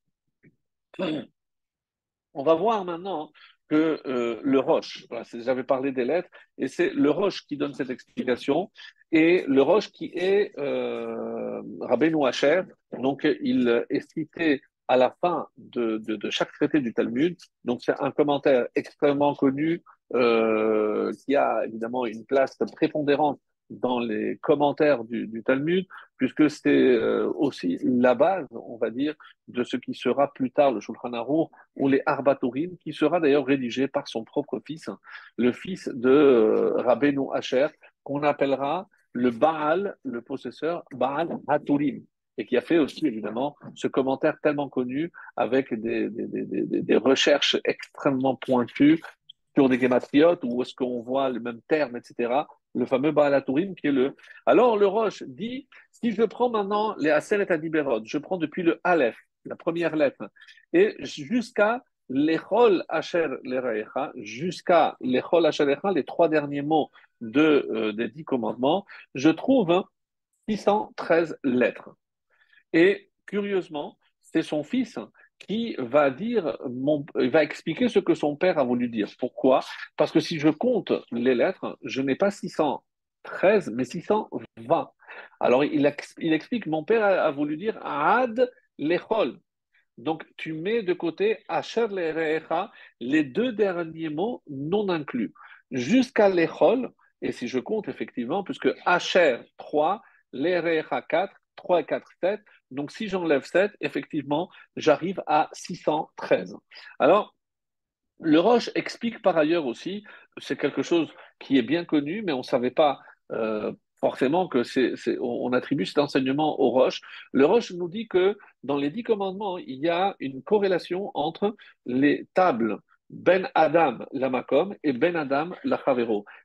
on va voir maintenant que euh, le Roche. J'avais parlé des lettres, et c'est le Roche qui donne cette explication, et le Roche qui est euh, Rabbeinu Hacher, donc il est cité à la fin de, de, chaque traité du Talmud, donc c'est un commentaire extrêmement connu, euh, qui a évidemment une place prépondérante dans les commentaires du, Talmud, puisque c'est euh, aussi la base, on va dire, de ce qui sera plus tard le Shulchan Aruch ou les Arbaturim, qui sera d'ailleurs rédigé par son propre fils, le fils de euh, Rabbeinu Asher, qu'on appellera le Baal, le possesseur Baal Haturim. Et qui a fait aussi évidemment ce commentaire tellement connu avec des, recherches extrêmement pointues sur des gématriotes où est-ce qu'on voit le même terme, etc. Le fameux Baalatourim qui est le. Alors le Roche dit si je prends maintenant les Aseret Adiberot, je prends depuis le Aleph, la première lettre, et jusqu'à l'Echol Asher Lerecha, jusqu'à l'Echol Asher Lerecha, les trois derniers mots de, euh, des dix commandements, je trouve 613 lettres. Et curieusement, c'est son fils qui va dire, mon, va expliquer ce que son père a voulu dire. Pourquoi? Parce que si je compte les lettres, je n'ai pas 613, mais 620. Alors il, il explique, mon père a, voulu dire Ad lechol. Donc tu mets de côté Asher lerecha, les deux derniers mots non inclus, jusqu'à lechol. Et si je compte effectivement, puisque Asher 3, lerecha 4, 3 et 4, 7, donc si j'enlève 7, effectivement, j'arrive à 613. Alors, le Roche explique par ailleurs aussi, c'est quelque chose qui est bien connu, mais on ne savait pas euh, forcément que c'est, on attribue cet enseignement au Roche. Le Roche nous dit que dans les dix commandements, il y a une corrélation entre les tables ben Adam la Makom et Ben Adam la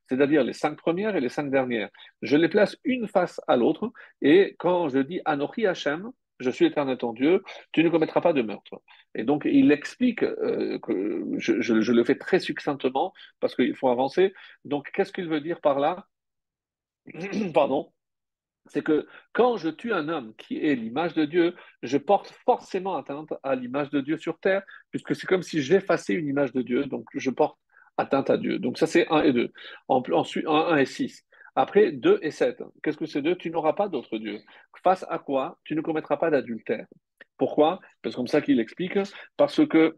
c'est-à-dire les cinq premières et les cinq dernières. Je les place une face à l'autre et quand je dis Anochi Hashem, je suis éternel ton Dieu, tu ne commettras pas de meurtre. Et donc il explique, euh, que je, je, le fais très succinctement parce qu'il faut avancer. Donc qu'est-ce qu'il veut dire par là? [clears throat] Pardon c'est que quand je tue un homme qui est l'image de Dieu, je porte forcément atteinte à l'image de Dieu sur terre, puisque c'est comme si j'effaçais une image de Dieu, donc je porte atteinte à Dieu. Donc ça, c'est 1 et 2. Ensuite, 1, et 6. Après, 2 et 7. Qu'est-ce que c'est 2 Tu n'auras pas d'autre Dieu. Face à quoi Tu ne commettras pas d'adultère? Pourquoi? Que comme ça qu'il explique, parce que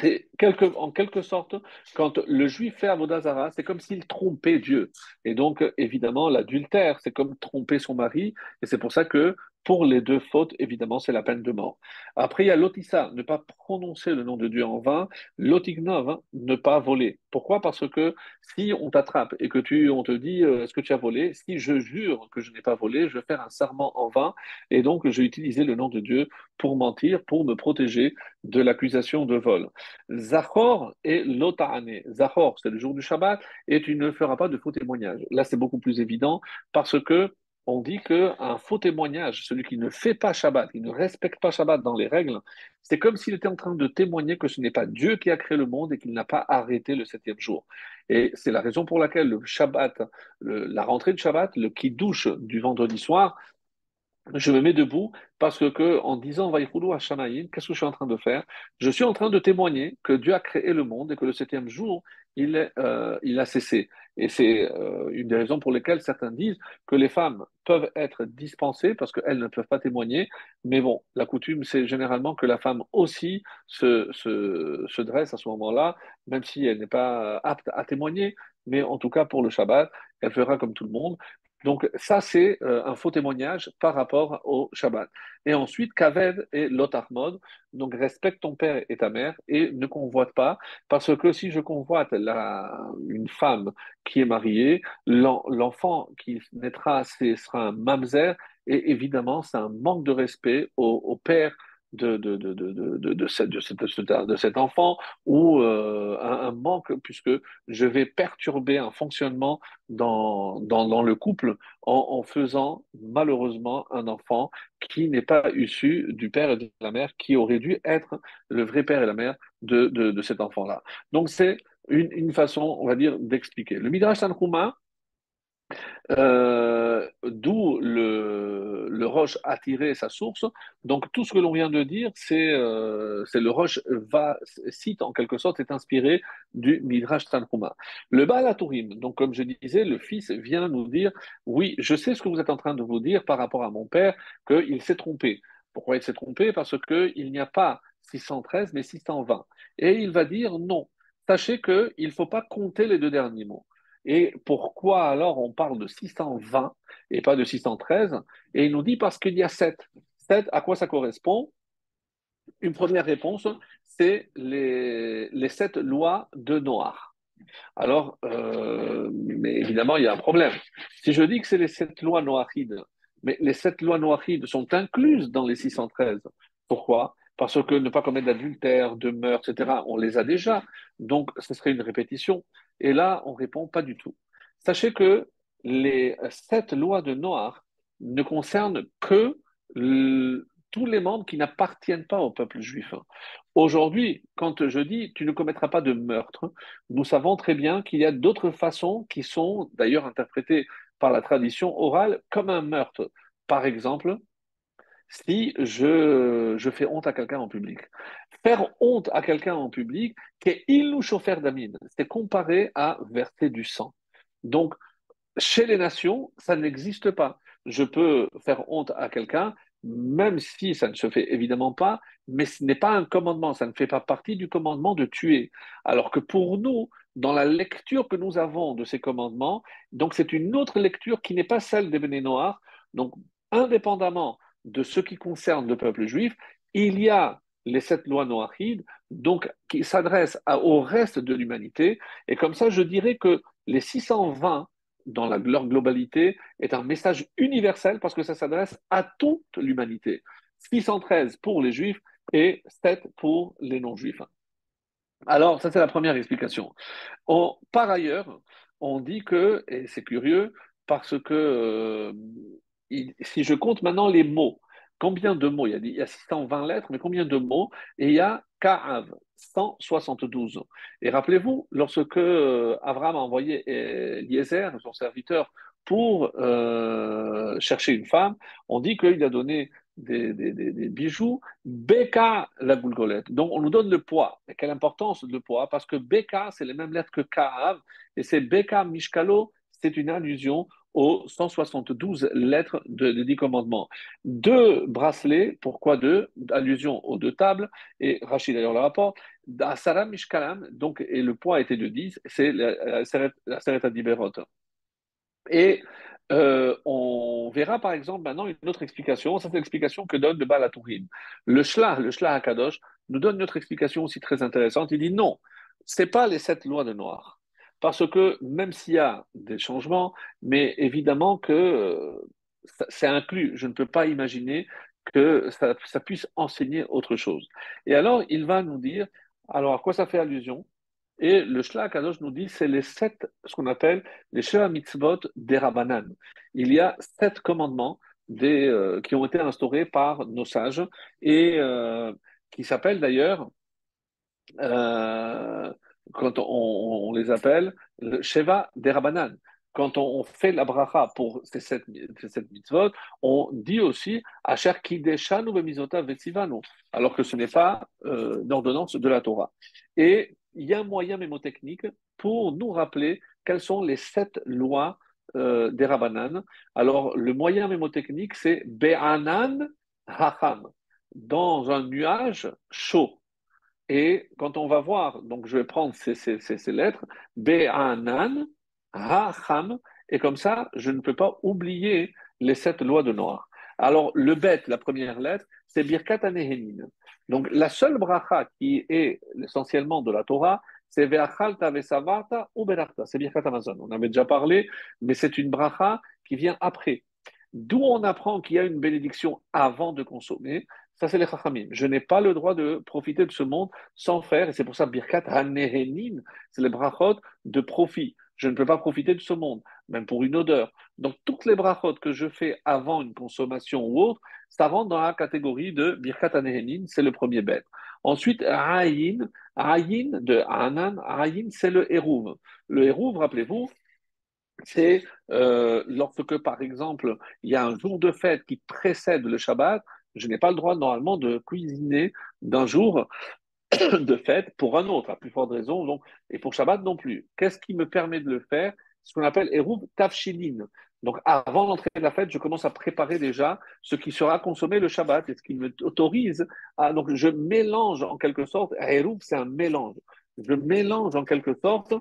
c'est en quelque sorte, quand le juif fait Avodazara, c'est comme s'il trompait Dieu. Et donc, évidemment, l'adultère, c'est comme tromper son mari. Et c'est pour ça que pour les deux fautes, évidemment, c'est la peine de mort. Après, il y a l'otissa, ne pas prononcer le nom de Dieu en vain. L'otignov, ne pas voler. Pourquoi? Parce que si on t'attrape et que tu, on te dit euh, est-ce que tu as volé? Si je jure que je n'ai pas volé, je vais faire un serment en vain. Et donc, je vais utiliser le nom de Dieu pour mentir, pour me protéger de l'accusation de vol. Zachor et l'otahane. Zachor, c'est le jour du Shabbat, et tu ne feras pas de faux témoignage. Là, c'est beaucoup plus évident parce que on dit qu'un faux témoignage, celui qui ne fait pas Shabbat, qui ne respecte pas Shabbat dans les règles, c'est comme s'il était en train de témoigner que ce n'est pas Dieu qui a créé le monde et qu'il n'a pas arrêté le septième jour. Et c'est la raison pour laquelle le Shabbat, la rentrée de Shabbat, le qui douche du vendredi soir, je me mets debout parce que, en disant à Shamaïm, qu'est-ce que je suis en train de faire? Je suis en train de témoigner que Dieu a créé le monde et que le septième jour, il, euh, il a cessé. Et c'est euh, une des raisons pour lesquelles certains disent que les femmes peuvent être dispensées parce qu'elles ne peuvent pas témoigner. Mais bon, la coutume, c'est généralement que la femme aussi se dresse à ce moment-là, même si elle n'est pas apte à témoigner. Mais en tout cas, pour le Shabbat, elle fera comme tout le monde. Donc ça, c'est euh, un faux témoignage par rapport au Shabbat. Et ensuite, Kaved et Lotarmod, donc respecte ton père et ta mère et ne convoite pas, parce que si je convoite une femme qui est mariée, l'enfant qui naîtra sera un mamzer, et évidemment, c'est un manque de respect au père de, cette, cet enfant ou euh, un, manque, puisque je vais perturber un fonctionnement dans, le couple en, faisant malheureusement un enfant qui n'est pas issu du père et de la mère, qui aurait dû être le vrai père et la mère de, cet enfant-là. Donc c'est une, une, façon, on va dire, d'expliquer. Le Midrash Tanhuma, euh, d'où le, roche a tiré sa source. Donc tout ce que l'on vient de dire, c'est euh, le roche va cite en quelque sorte est inspiré du Midrash Tanhuma. Le Baal donc comme je disais, le fils vient nous dire oui, je sais ce que vous êtes en train de vous dire par rapport à mon père qu'il s'est trompé. Pourquoi il s'est trompé? Parce qu'il n'y a pas 613 mais 620. Et il va dire non. Sachez qu'il ne faut pas compter les deux derniers mots. Et pourquoi alors on parle de 620 et pas de 613 Et il nous dit parce qu'il y a 7. 7, à quoi ça correspond? Une première réponse, c'est les, les sept lois de Noir. Alors, euh, mais évidemment, il y a un problème. Si je dis que c'est les sept lois noachides, Mais les sept lois noachides sont incluses dans les 613. Pourquoi? Parce que ne pas commettre d'adultère, de meurtre, etc., on les a déjà. Donc, ce serait une répétition. Et là, on répond pas du tout. Sachez que les sept lois de Noach ne concernent que tous les membres qui n'appartiennent pas au peuple juif. Aujourd'hui, quand je dis tu ne commettras pas de meurtre, nous savons très bien qu'il y a d'autres façons qui sont d'ailleurs interprétées par la tradition orale comme un meurtre. Par exemple, si je, je fais honte à quelqu'un en public. Faire honte à quelqu'un en public, qui il nous chauffeur d'amine, c'est comparé à verser du sang. Donc, chez les nations, ça n'existe pas. Je peux faire honte à quelqu'un, même si ça ne se fait évidemment pas, mais ce n'est pas un commandement, ça ne fait pas partie du commandement de tuer. Alors que pour nous, dans la lecture que nous avons de ces commandements, donc c'est une autre lecture qui n'est pas celle des Noirs. Donc, indépendamment de ce qui concerne le peuple juif, il y a les sept lois noachides, donc qui s'adressent au reste de l'humanité. Et comme ça, je dirais que les 620 dans leur globalité est un message universel parce que ça s'adresse à toute l'humanité. 613 pour les juifs et 7 pour les non-juifs. Alors, ça c'est la première explication. par ailleurs, on dit que, et c'est curieux, parce que euh, si je compte maintenant les mots, combien de mots il y, a, il y a 620 lettres, mais combien de mots Et il y a Ka'av, 172. Et rappelez-vous, lorsque euh, Abraham a envoyé euh, Eliezer, son serviteur, pour euh, chercher une femme, on dit qu'il a donné des, bijoux, Beka la goulgolette. Donc on nous donne le poids. Et quelle importance le poids Parce que Beka, c'est les mêmes lettres que Ka'av, et c'est Beka Mishkalo, c'est une allusion aux 172 lettres des dix commandements. Deux bracelets, pourquoi deux? Allusion aux deux tables, et Rachid d'ailleurs le rapport. Asaram Mishkalam, donc, et le poids était de 10, c'est la Sereta d'Iberot. Et euh, on verra par exemple maintenant une autre explication, c'est l'explication que donne le Balatourim. Le Shlah, le Shlah Akadosh, nous donne une autre explication aussi très intéressante. Il dit non, c'est pas les sept lois de Noir. Parce que même s'il y a des changements, mais évidemment que euh, c'est inclus. Je ne peux pas imaginer que ça, puisse enseigner autre chose. Et alors, il va nous dire, alors à quoi ça fait allusion? Et le Shlach Kadosh nous dit, c'est les sept, ce qu'on appelle les Shema Mitzvot des. Il y a sept commandements euh, qui ont été instaurés par nos sages et euh, qui s'appellent d'ailleurs quand on, les appelle le Sheva des Rabbanan. Quand on fait la bracha pour ces sept, mitzvot, on dit aussi Asher Kideshanu Bemizota Vetsivanu, alors que ce n'est pas euh, d'ordonnance de la Torah. Et il y a un moyen mémotechnique pour nous rappeler quelles sont les sept lois euh, des Rabbanan. Alors, le moyen mémotechnique, c'est Be'anan Hacham, dans un nuage chaud. Et quand on va voir, donc je vais prendre ces, ces, ces, lettres, B-A-N-An, Ha-Ham, et comme ça, je ne peux pas oublier les sept lois de Noir. Alors, le bet, la première lettre, c'est Birkat Anehenin. Donc, la seule bracha qui est essentiellement de la Torah, c'est Ve'achalta Ve'savarta ou Berachta. C'est Birkat Amazon. On avait déjà parlé, mais c'est une bracha qui vient après. D'où on apprend qu'il y a une bénédiction avant de consommer, ça, c'est les chachamim. Je n'ai pas le droit de profiter de ce monde sans faire, et c'est pour ça, birkat hanehenin, c'est les brachot de profit. Je ne peux pas profiter de ce monde, même pour une odeur. Donc, toutes les brachot que je fais avant une consommation ou autre, ça rentre dans la catégorie de birkat hanehenin, c'est le premier bête. Ensuite, ayin, ayin de anan, ayin, c'est le hérouv. Le hérouv, rappelez-vous, c'est euh, lorsque, par exemple, il y a un jour de fête qui précède le Shabbat, je n'ai pas le droit normalement de cuisiner d'un jour [coughs] de fête pour un autre, à plus forte raison, donc, et pour Shabbat non plus. Qu'est-ce qui me permet de le faire? Ce qu'on appelle Eruv Tafshilin. Donc avant l'entrée de la fête, je commence à préparer déjà ce qui sera consommé le Shabbat et ce qui m'autorise à. Donc je mélange en quelque sorte, Eruv c'est un mélange. Je mélange en quelque sorte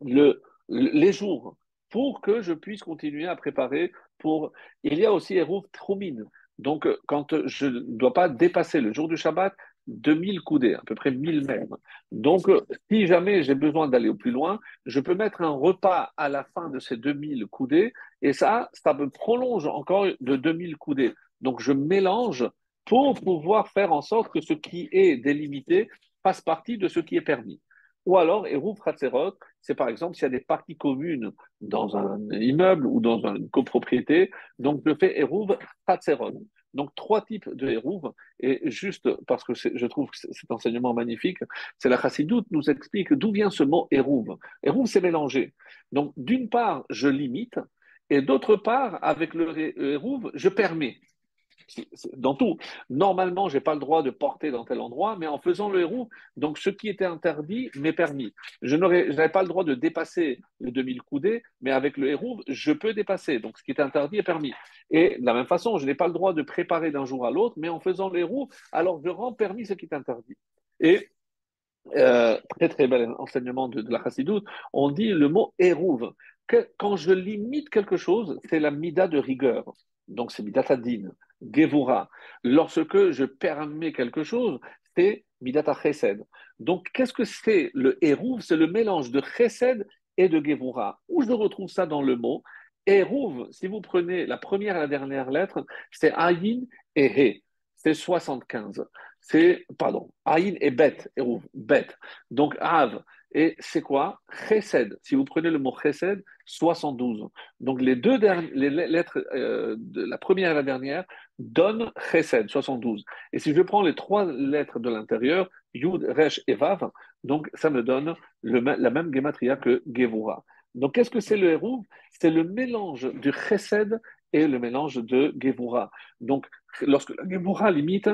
le, les jours pour que je puisse continuer à préparer pour. Il y a aussi Eruv Trumin. Donc, euh, quand je ne dois pas dépasser le jour du Shabbat, 2000 coudées, à peu près 1000 mètres. Donc, si jamais j'ai besoin d'aller au plus loin, je peux mettre un repas à la fin de ces 2000 coudées, et ça, ça me prolonge encore de 2000 coudées. Donc, je mélange pour pouvoir faire en sorte que ce qui est délimité fasse partie de ce qui est permis. Ou alors, Eruv Khatserot, c'est par exemple s'il y a des parties communes dans un immeuble ou dans une copropriété, donc je fais Eruv Khatserot. Donc, trois types de Eruv, et juste parce que je trouve cet enseignement magnifique, c'est la Chassidoute nous explique d'où vient ce mot Eruv. Eruv, c'est mélangé. Donc, d'une part, je limite, et d'autre part, avec le Eruv, je permets dans tout. Normalement, je n'ai pas le droit de porter dans tel endroit, mais en faisant le héros, donc ce qui était interdit m'est permis. Je n'avais pas le droit de dépasser les 2000 coudées, mais avec le héros, je peux dépasser. Donc ce qui est interdit est permis. Et de la même façon, je n'ai pas le droit de préparer d'un jour à l'autre, mais en faisant le héros, alors je rends permis ce qui est interdit. Et euh, très très bel enseignement de, la chassidoute, on dit le mot hérouve. Que, quand je limite quelque chose, c'est la mida de rigueur. Donc c'est midatadine. Gevura. Lorsque je permets quelque chose, c'est Midata Chesed. Donc, qu'est-ce que c'est le Hérouv? C'est le mélange de Chesed et de Gevura. Où je retrouve ça dans le mot? Hérouv, si vous prenez la première et la dernière lettre, c'est Ayin et He. C'est 75. C'est, pardon, Ayin et Bet, Bet. Donc, Av, et c'est quoi? Chesed. Si vous prenez le mot Chesed, 72. Donc les deux les lettres, euh, la première et la dernière, donnent Chesed, 72. Et si je prends les trois lettres de l'intérieur, Yud, Resh et Vav, donc ça me donne la même gematria que Gevura. Donc qu'est-ce que c'est le Hérouv? C'est le mélange du Chesed et le mélange de Gevura. Donc lorsque la Gevura limite,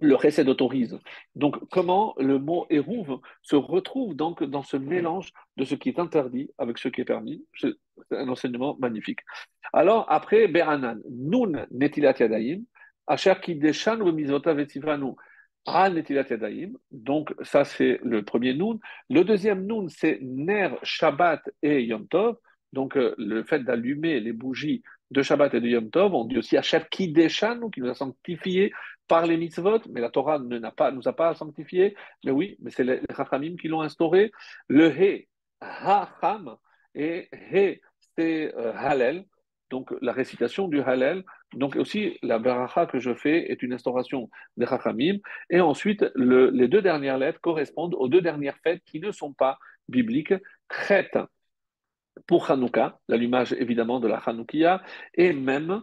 le Chesed autorise. Donc, comment le mot Hérouve se retrouve donc dans ce mélange de ce qui est interdit avec ce qui est permis? C'est un enseignement magnifique. Alors, après, Beranan, Nun netilat yadaim, Asher kideshan mizota vetivanu, Al netilat yadaim. Donc, ça, c'est le premier Nun. Le deuxième Nun, c'est Ner, Shabbat et Yom Tov. Donc, euh, le fait d'allumer les bougies de Shabbat et de Yom Tov, on dit aussi Asher Kideshan, qui nous a sanctifié par les mitzvot, mais la Torah ne pas, nous a pas sanctifié. Mais oui, mais c'est les Chachamim qui l'ont instauré. Le He, Ha-Ham, et He, c'est euh, Halel, donc la récitation du Halel. Donc aussi, la Baracha que je fais est une instauration des Chachamim. Et ensuite, les deux dernières lettres correspondent aux deux dernières fêtes qui ne sont pas bibliques. Chet pour Hanouka, l'allumage évidemment de la Hanoukia, et même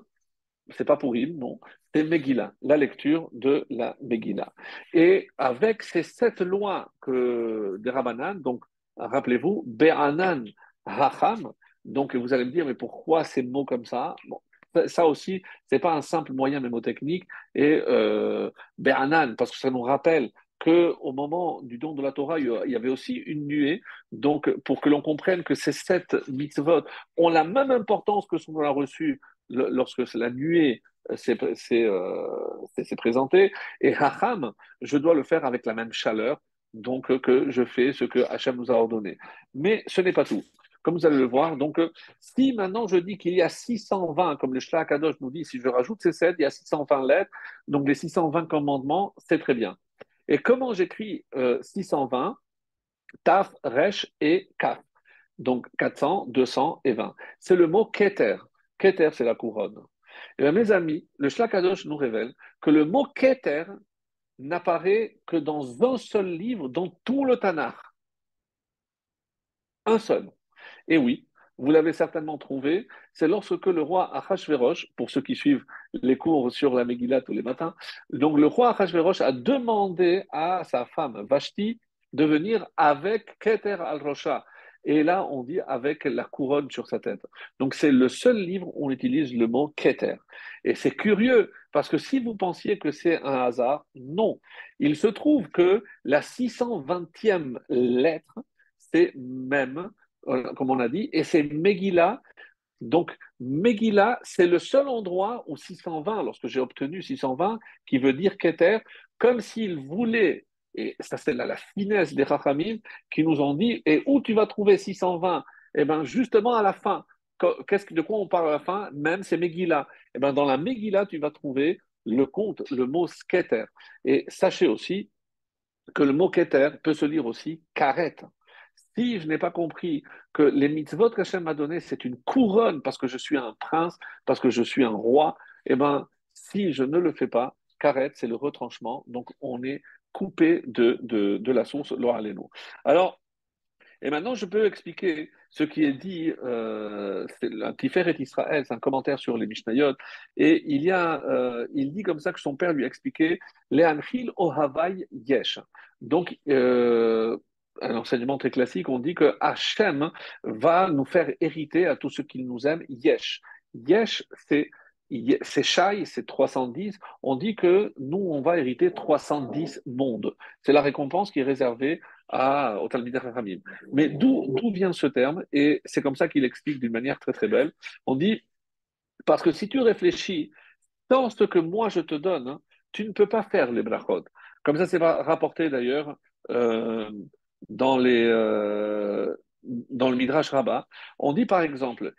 c'est pas pour non, c'est Megillah, la lecture de la Megillah. Et avec ces sept lois que des donc rappelez-vous, Be'anan Hacham, donc vous allez me dire, mais pourquoi ces mots comme ça? Bon, ça aussi, c'est pas un simple moyen mémotechnique. Et euh, Be'anan, parce que ça nous rappelle qu'au moment du don de la Torah, il y avait aussi une nuée. Donc, pour que l'on comprenne que ces sept mitzvot ont la même importance que ce qu'on a reçu lorsque la nuée euh, euh, s'est présentée. Et Hacham, je dois le faire avec la même chaleur, donc que je fais ce que Hacham nous a ordonné. Mais ce n'est pas tout. Comme vous allez le voir, donc si maintenant je dis qu'il y a 620, comme le Shlach Kadosh nous dit, si je rajoute ces 7, il y a 620 lettres, donc les 620 commandements, c'est très bien. Et comment j'écris 620 euh, Taf, Resh et Kaf. Donc 400, 200 et 20. C'est le mot Keter. Keter, c'est la couronne. Et bien, mes amis, le Shlakadosh nous révèle que le mot Keter n'apparaît que dans un seul livre, dans tout le Tanakh. Un seul. Et oui, vous l'avez certainement trouvé, c'est lorsque le roi Achashverosh, pour ceux qui suivent les cours sur la Megillah tous les matins, donc le roi Achashverosh a demandé à sa femme Vashti de venir avec Keter al-Rosha, et là, on dit avec la couronne sur sa tête. Donc, c'est le seul livre où on utilise le mot Keter. Et c'est curieux, parce que si vous pensiez que c'est un hasard, non. Il se trouve que la 620e lettre, c'est même, euh, comme on a dit, et c'est Megillah. Donc, Megillah, c'est le seul endroit où 620, lorsque j'ai obtenu 620, qui veut dire Keter, comme s'il voulait et ça, c'est la, finesse des Chachamim qui nous ont dit et où tu vas trouver 620 Eh bien, justement à la fin. Qu'est-ce, de quoi on parle à la fin? Même c'est Megillah. Eh bien, dans la Megillah, tu vas trouver le compte, le mot sketer. Et sachez aussi que le mot keter peut se lire aussi karet. Si je n'ai pas compris que les mitzvot qu'Hachem m'a donné, c'est une couronne parce que je suis un prince, parce que je suis un roi, eh bien, si je ne le fais pas, karet, c'est le retranchement. Donc, on est coupé de, de, de la source, l'oraleno. Alors, et maintenant, je peux expliquer ce qui est dit, euh, c'est Israël, c'est un commentaire sur les Mishnayot, et il, y a, euh, il dit comme ça que son père lui a expliqué Leanchil Ohavai Yesh. Donc, euh, un enseignement très classique, on dit que Hachem va nous faire hériter à tous ceux qui nous aiment Yesh. Yesh, c'est c'est Shai, c'est 310. On dit que nous, on va hériter 310 mondes. C'est la récompense qui est réservée à, au Talmud Ramim. Mais d'où vient ce terme? Et c'est comme ça qu'il explique d'une manière très très belle. On dit, parce que si tu réfléchis dans ce que moi je te donne, hein, tu ne peux pas faire les brachot. Comme ça, c'est rapporté d'ailleurs euh, dans les, euh, dans le Midrash Rabbah, on dit par exemple,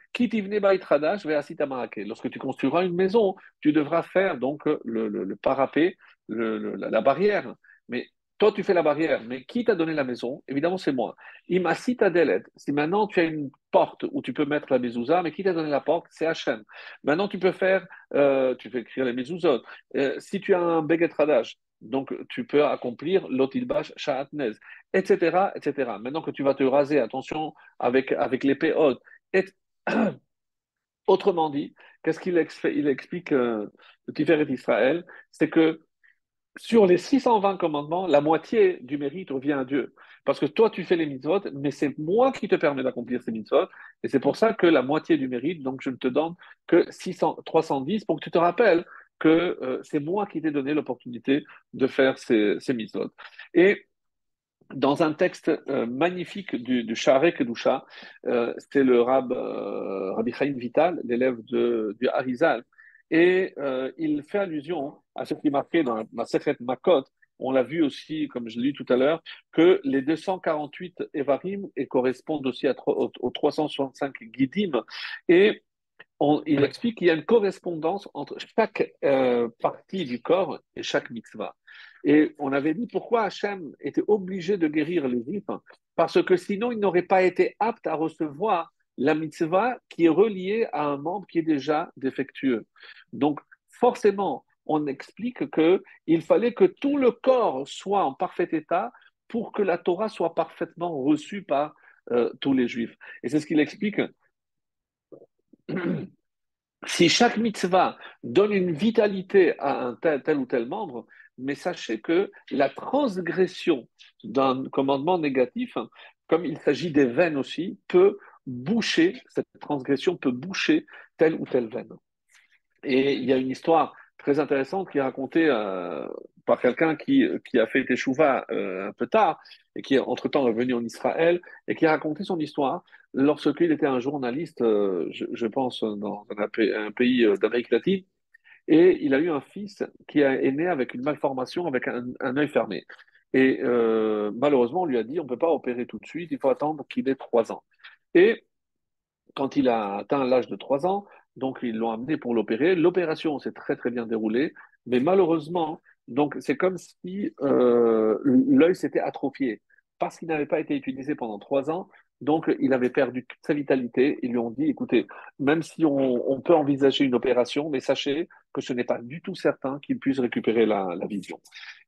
lorsque tu construiras une maison, tu devras faire donc le, le, parapet, le, la barrière. Mais toi, tu fais la barrière, mais qui t'a donné la maison? Évidemment, c'est moi. Imasita Delet. Si maintenant tu as une porte où tu peux mettre la mezouza, mais qui t'a donné la porte? C'est Hachem. Maintenant, tu peux faire, euh, tu fais écrire les mezuzot. Euh, si tu as un beget radage, donc tu peux accomplir l'otilbash sha'atnez, etc., etc. Maintenant que tu vas te raser, attention avec, avec l'épée haute. Et... [clears throat] Autrement dit, qu'est-ce qu'il il explique euh, le Tiferet d'Israël? C'est que sur les 620 commandements, la moitié du mérite revient à Dieu. Parce que toi, tu fais les mitzvot, mais c'est moi qui te permets d'accomplir ces mitzvot. Et c'est pour ça que la moitié du mérite, donc je ne te donne que 600, 310 pour que tu te rappelles que euh, c'est moi qui t'ai donné l'opportunité de faire ces, ces. Et dans un texte euh, magnifique du, du Share Kedusha, euh, c'est le Rab, euh, Rabbi Chaim Vital, l'élève du Harizal, et il fait allusion à ce qui est marqué dans ma secrète Makot, on l'a vu aussi, comme je l'ai lu tout à l'heure, que les 248 Evarim correspondent aussi à, aux, 365 Gidim. Et il explique qu'il y a une correspondance entre chaque euh, partie du corps et chaque mitzvah. Et on avait dit pourquoi Hachem était obligé de guérir les Juifs, parce que sinon il n'aurait pas été apte à recevoir la mitzvah qui est reliée à un membre qui est déjà défectueux. Donc forcément, on explique qu'il fallait que tout le corps soit en parfait état pour que la Torah soit parfaitement reçue par euh, tous les Juifs. Et c'est ce qu'il explique [clears throat] si chaque mitzvah donne une vitalité à un tel, ou tel membre, mais sachez que la transgression d'un commandement négatif, comme il s'agit des veines aussi, peut boucher, cette transgression peut boucher telle ou telle veine. Et il y a une histoire très intéressante qui est racontée euh, par quelqu'un qui, qui a fait Teshuvah euh, un peu tard et qui est entre-temps revenu en Israël et qui a raconté son histoire lorsqu'il était un journaliste, euh, je, pense, dans un, pays euh, d'Amérique latine, et il a eu un fils qui est né avec une malformation, avec un, œil fermé. Et euh, malheureusement, on lui a dit, on ne peut pas opérer tout de suite, il faut attendre qu'il ait trois ans. Et quand il a atteint l'âge de trois ans, donc ils l'ont amené pour l'opérer. L'opération s'est très très bien déroulée, mais malheureusement, donc c'est comme si l'œil s'était atrophié parce qu'il n'avait pas été utilisé pendant trois ans. Donc, il avait perdu toute sa vitalité. Ils lui ont dit, écoutez, même si on, peut envisager une opération, mais sachez que ce n'est pas du tout certain qu'il puisse récupérer la, vision.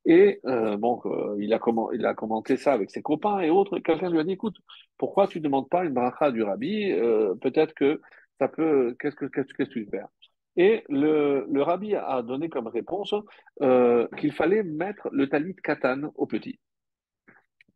Et euh, bon, euh, il, a commenté ça avec ses copains et autres. Quelqu'un lui a dit, écoute, pourquoi tu ne demandes pas une bracha du rabbi euh, Peut-être que ça peut... Qu'est-ce que, qu'est-ce que tu veux faire et le, rabbi a donné comme réponse qu'il fallait mettre le talit katan au petit.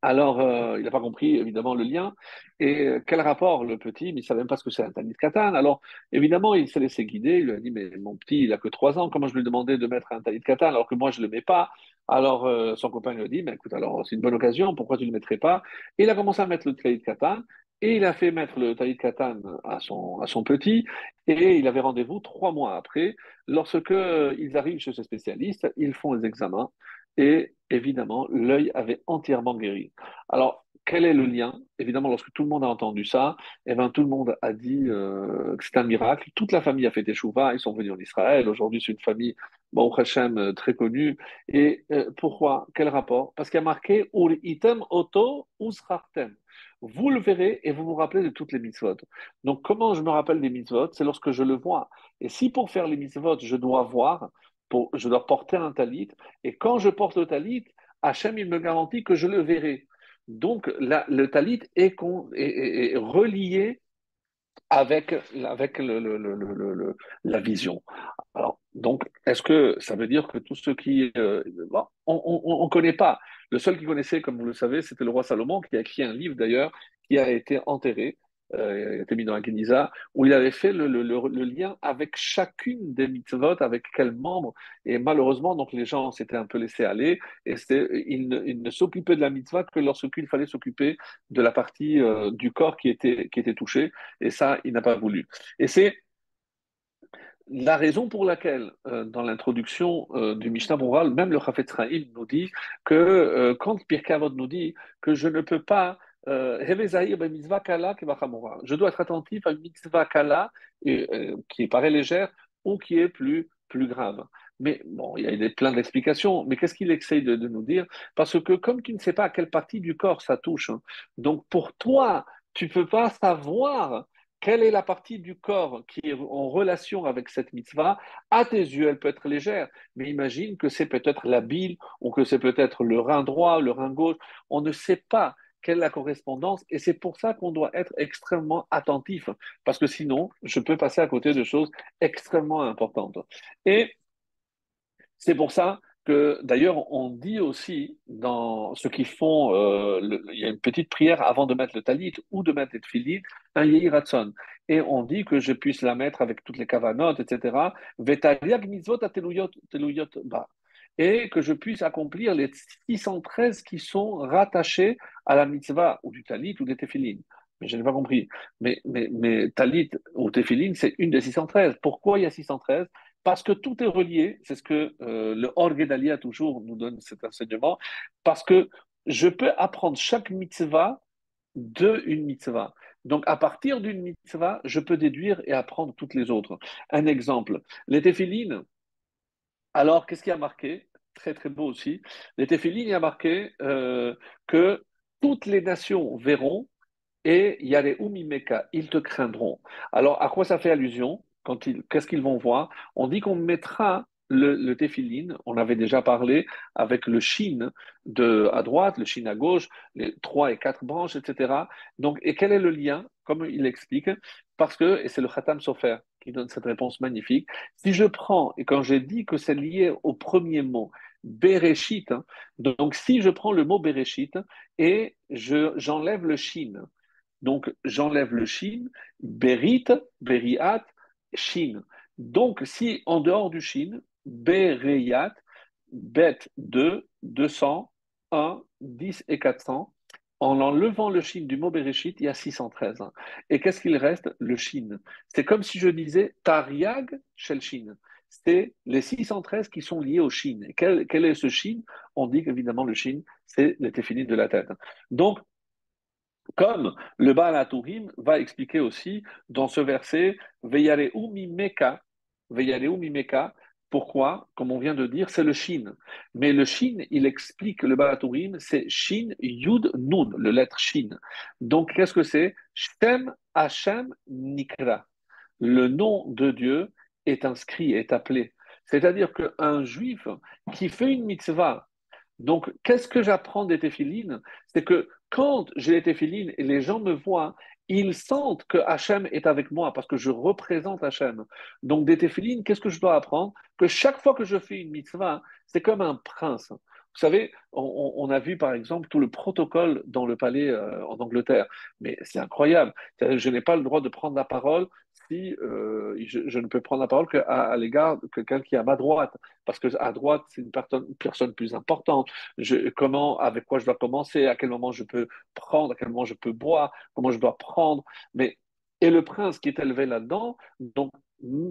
Alors, euh, il n'a pas compris, évidemment, le lien. Et euh, quel rapport, le petit? Il ne savait même pas ce que c'est un talit katan. Alors, évidemment, il s'est laissé guider. Il lui a dit, mais mon petit, il a que trois ans. Comment je lui demandais de mettre un talit katan alors que moi, je ne le mets pas? Alors, euh, son copain lui a dit, mais écoute, alors, c'est une bonne occasion. Pourquoi tu ne le mettrais pas? Et il a commencé à mettre le talit katan. Et il a fait mettre le talit katan à son, à son petit. Et il avait rendez-vous trois mois après. Lorsque ils arrivent chez ce spécialiste, ils font les examens et évidemment, l'œil avait entièrement guéri. Alors, quel est le lien? Évidemment, lorsque tout le monde a entendu ça, eh ben, tout le monde a dit euh, que c'est un miracle. Toute la famille a fait des chouvas, ils sont venus en Israël. Aujourd'hui, c'est une famille, bon, Hachem, euh, très connue. Et euh, pourquoi? Quel rapport? Parce qu'il y a marqué Ul item auto usrartem. Vous le verrez et vous vous rappelez de toutes les mitzvot. Donc, comment je me rappelle des mitzvot? C'est lorsque je le vois. Et si pour faire les mitzvot, je dois voir, je dois porter un talit, et quand je porte le talit, Hachem, il me garantit que je le verrai. Donc, le talit est, relié avec, avec la vision. Alors, donc, est-ce que ça veut dire que tous ceux qui... Euh, on ne connaît pas. Le seul qui connaissait, comme vous le savez, c'était le roi Salomon, qui a écrit un livre d'ailleurs, qui a été enterré euh, était mis dans la Geniza, où il avait fait le, lien avec chacune des mitzvot, avec quel membre. Et malheureusement, donc les gens s'étaient un peu laissés aller et ils ne, il ne s'occupaient de la mitzvah que lorsqu'il fallait s'occuper de la partie euh, du corps qui était, qui était touchée. Et ça, il n'a pas voulu. Et c'est la raison pour laquelle, euh, dans l'introduction du Mishnah Moral, même le Chafetz Chaim nous dit que quand Pirkei nous dit que je ne peux pas euh, je dois être attentif à une mitzvah kala euh, qui paraît légère ou qui est plus, plus grave. Mais bon, il y a des, plein d'explications. Mais qu'est-ce qu'il essaye de, nous dire? Parce que comme tu ne sais pas à quelle partie du corps ça touche, hein, donc pour toi, tu ne peux pas savoir quelle est la partie du corps qui est en relation avec cette mitzvah À tes yeux, elle peut être légère, mais imagine que c'est peut-être la bile ou que c'est peut-être le rein droit, le rein gauche. On ne sait pas quelle est la correspondance, et c'est pour ça qu'on doit être extrêmement attentif, parce que sinon, je peux passer à côté de choses extrêmement importantes. Et c'est pour ça que, d'ailleurs, on dit aussi dans ceux qui font, euh, il y a une petite prière avant de mettre le talit ou de mettre le tefillin, un yehiratson. Et on dit que je puisse la mettre avec toutes les kavanotes, etc. Vetaliak mitzvot ba et que je puisse accomplir les 613 qui sont rattachés à la mitzvah ou du talit ou des téphilines. Mais je n'ai pas compris. Mais, mais, talit ou téphilines, c'est une des 613. Pourquoi il y a 613 Parce que tout est relié. C'est ce que euh, le Orgedalia toujours nous donne cet enseignement. Parce que je peux apprendre chaque mitzvah de une mitzvah. Donc, à partir d'une mitzvah, je peux déduire et apprendre toutes les autres. Un exemple, les téphilines, alors, qu'est-ce qui a marqué? Très, très beau aussi. Les téphilines, il a marqué euh, que toutes les nations verront et Yare Umimeka, ils te craindront. Alors, à quoi ça fait allusion Qu'est-ce qu'ils vont voir? On dit qu'on mettra le, le on avait déjà parlé avec le shin de, à droite, le shin à gauche, les trois et quatre branches, etc. Donc, et quel est le lien Comme il explique, parce que, et c'est le Khatam Sofer qui donne cette réponse magnifique, si je prends, et quand j'ai dit que c'est lié au premier mot, Bereshit, hein, donc si je prends le mot Bereshit et j'enlève le shin, donc j'enlève le shin, Berit, Beriat, shin. Donc si en dehors du shin, Bereyat, Bet 2, 200, 1, 10 et 400, en enlevant le shin du mot Bereshit, il y a 613. Et qu'est-ce qu'il reste? Le shin. C'est comme si je disais Tariag Shel Shin. C'est les 613 qui sont liés au shin. quel, est ce shin On dit qu'évidemment le shin, c'est le téphilin de la tête. Donc, comme le Baal Aturim va expliquer aussi dans ce verset, Veyare Meka, Veyare Meka, pourquoi Comme on vient de dire, c'est le Shin. Mais le Shin, il explique le Baratourim, c'est Shin Yud Nun, le lettre Shin. Donc, qu'est-ce que c'est? Shem Hashem Nikra. Le nom de Dieu est inscrit, est appelé. C'est-à-dire qu'un juif qui fait une mitzvah, donc qu'est-ce que j'apprends des téphilines? C'est que quand j'ai les téphilines et les gens me voient, ils sentent que Hachem est avec moi parce que je représente Hachem. Donc, des téphilines, qu'est-ce que je dois apprendre? Que chaque fois que je fais une mitzvah, c'est comme un prince. Vous savez, on, a vu par exemple tout le protocole dans le palais euh, en Angleterre, mais c'est incroyable. Je n'ai pas le droit de prendre la parole euh, je, ne peux prendre la parole qu'à l'égard de quelqu'un qui est à ma droite, parce que à droite c'est une, personne plus importante. Comment, avec quoi je dois commencer, à quel moment je peux prendre, à quel moment je peux boire, comment je dois prendre. Mais et le prince qui est élevé là-dedans, donc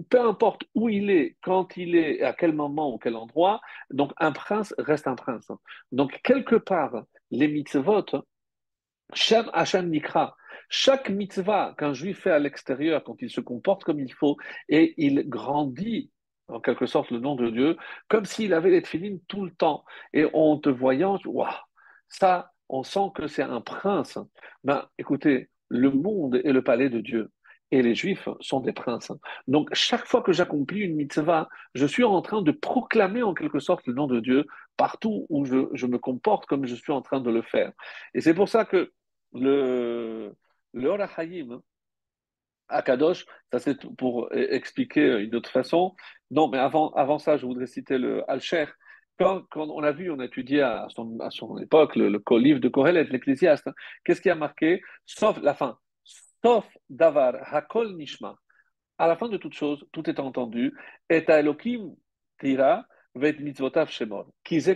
peu importe où il est, quand il est, à quel moment ou quel endroit, donc un prince reste un prince. Donc quelque part, les mitzvot Shem Hashem Nikra. Chaque mitzvah qu'un juif fait à l'extérieur, quand il se comporte comme il faut et il grandit en quelque sorte le nom de Dieu, comme s'il avait les tefilines tout le temps. Et en te voyant, waouh, ça, on sent que c'est un prince. Ben, écoutez, le monde est le palais de Dieu. Et les juifs sont des princes. Donc, chaque fois que j'accomplis une mitzvah, je suis en train de proclamer en quelque sorte le nom de Dieu partout où je, je me comporte comme je suis en train de le faire. Et c'est pour ça que le, le Orahayim, Akadosh, ça c'est pour expliquer une autre façon. Non, mais avant, avant ça, je voudrais citer le Alcher. Quand, quand, on a vu, on a étudié à son, à son époque le, le, livre de Kohelet, l'Ecclésiaste, hein, qu'est-ce qui a marqué? Sauf la fin. Sauf Davar, Hakol Nishma. À la fin de toute chose, tout est entendu. Et Elohim tira vet mitzvotav shemor.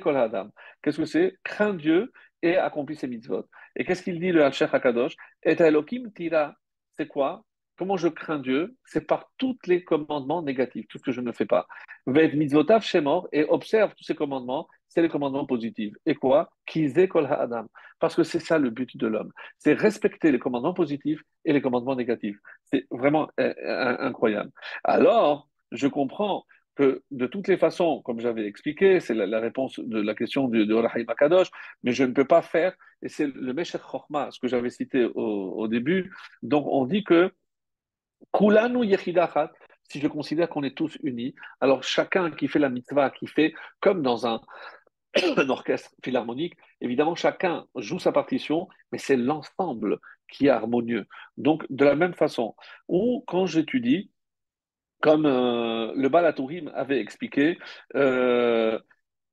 Adam? Qu'est-ce que c'est? Crains Dieu et accomplis ses mitzvot. Et qu'est-ce qu'il dit le Hachech Hakadosh Et Elohim tira. C'est quoi? Comment je crains Dieu? C'est par tous les commandements négatifs, tout ce que je ne fais pas. Ved mitzvotav shemor et observe tous ces commandements, c'est les commandements positifs. Et quoi? Kize kol adam. Parce que c'est ça le but de l'homme. C'est respecter les commandements positifs et les commandements négatifs. C'est vraiment euh, euh, incroyable. Alors, je comprends que de toutes les façons, comme j'avais expliqué, c'est la, réponse de la question de, Rahim Akadosh, mais je ne peux pas faire, et c'est le Meshech Chochma, ce que j'avais cité au, au, début. Donc on dit que Kulanu Yechidachat, si je considère qu'on est tous unis, alors chacun qui fait la mitzvah, qui fait comme dans un, [coughs] un orchestre philharmonique, évidemment chacun joue sa partition, mais c'est l'ensemble qui est harmonieux. Donc de la même façon, ou quand j'étudie, comme euh, le Balatourim avait expliqué, euh,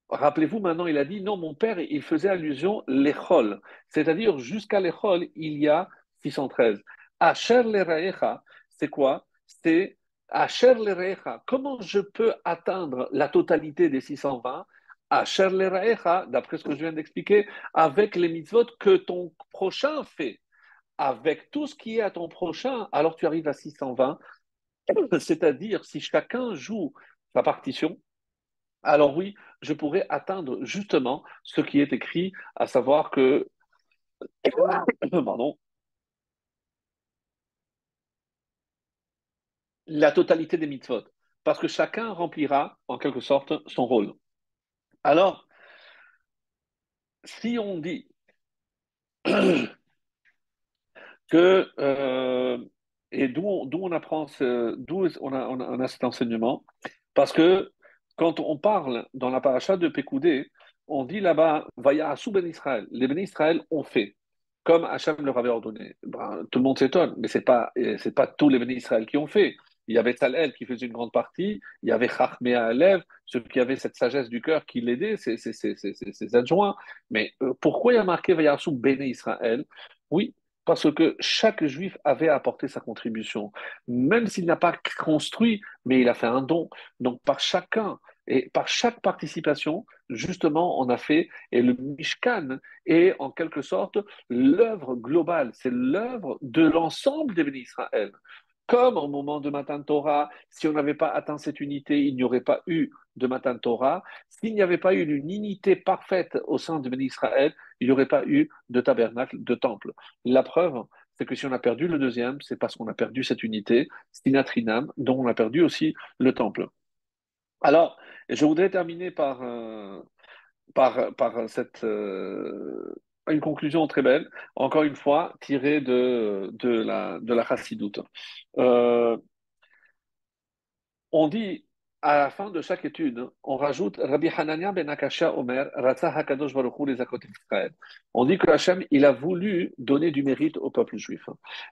rappelez-vous maintenant, il a dit non, mon père, il faisait allusion l'échol, c'est-à-dire jusqu'à l'échol, il y a 613. Asher l'erecha, c'est quoi? C'est Asher l'erecha. Comment je peux atteindre la totalité des 620 Asher l'erecha, d'après ce que je viens d'expliquer, avec les mitzvot que ton prochain fait. Avec tout ce qui est à ton prochain, alors tu arrives à 620 [coughs] c'est-à-dire, si chacun joue sa partition, alors oui, je pourrais atteindre justement ce qui est écrit, à savoir que, [coughs] pardon, la totalité des mitzvot, parce que chacun remplira en quelque sorte son rôle. Alors, si on dit [coughs] que euh, et d'où on, apprend, d'où on a, cet enseignement? Parce que quand on parle dans la paracha de Pécoudé, on dit là-bas, Vaya sous Ben Israël. Les Ben Israël ont fait, comme Hachem leur avait ordonné. Ben, tout le monde s'étonne, mais ce n'est pas, c'est pas tous les Ben Israël qui ont fait. Il y avait Talel qui faisait une grande partie, il y avait Chachmea Alev, ceux qui avaient cette sagesse du cœur qui l'aidaient, ses, adjoints. Mais euh, pourquoi il y a marqué Vayarsou Ben Israël? Oui, parce que chaque juif avait apporté sa contribution, même s'il n'a pas construit, mais il a fait un don. Donc par chacun et par chaque participation, justement, on a fait, et le Mishkan est en quelque sorte l'œuvre globale, c'est l'œuvre de l'ensemble des Israël. Comme au moment de Matan Torah, si on n'avait pas atteint cette unité, il n'y aurait pas eu de Matan Torah. S'il n'y avait pas eu une unité parfaite au sein de Israël, il n'y aurait pas eu de tabernacle, de temple. La preuve, c'est que si on a perdu le deuxième, c'est parce qu'on a perdu cette unité, Sinatrinam, dont on a perdu aussi le temple. Alors, je voudrais terminer par, euh, par, par cette, euh, une conclusion très belle, encore une fois, tirée de, de la, de la chassidoute. Euh, on dit, à la fin de chaque étude, on rajoute Rabbi Hanania ben Akasha Omer, Ratza Hakadosh Baruch les Israël. On dit que Hachem, il a voulu donner du mérite au peuple juif.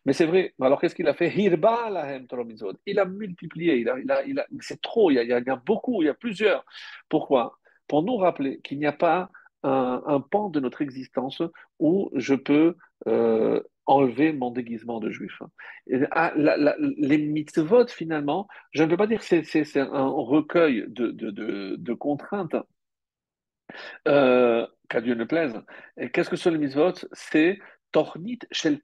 Mais c'est vrai, alors qu'est-ce qu'il a fait? Hirba Il a multiplié, il a, il a, c'est trop, il y, il y a beaucoup, il y a plusieurs. Pourquoi? Pour nous rappeler qu'il n'y a pas un, pan de notre existence où je peux euh, enlever mon déguisement de juif. Ah, les mitzvot, finalement, je ne peux pas dire que c'est un recueil de, contraintes, euh, qu'à Dieu ne plaise. Qu'est-ce que sont les mitzvot? C'est Tornit shel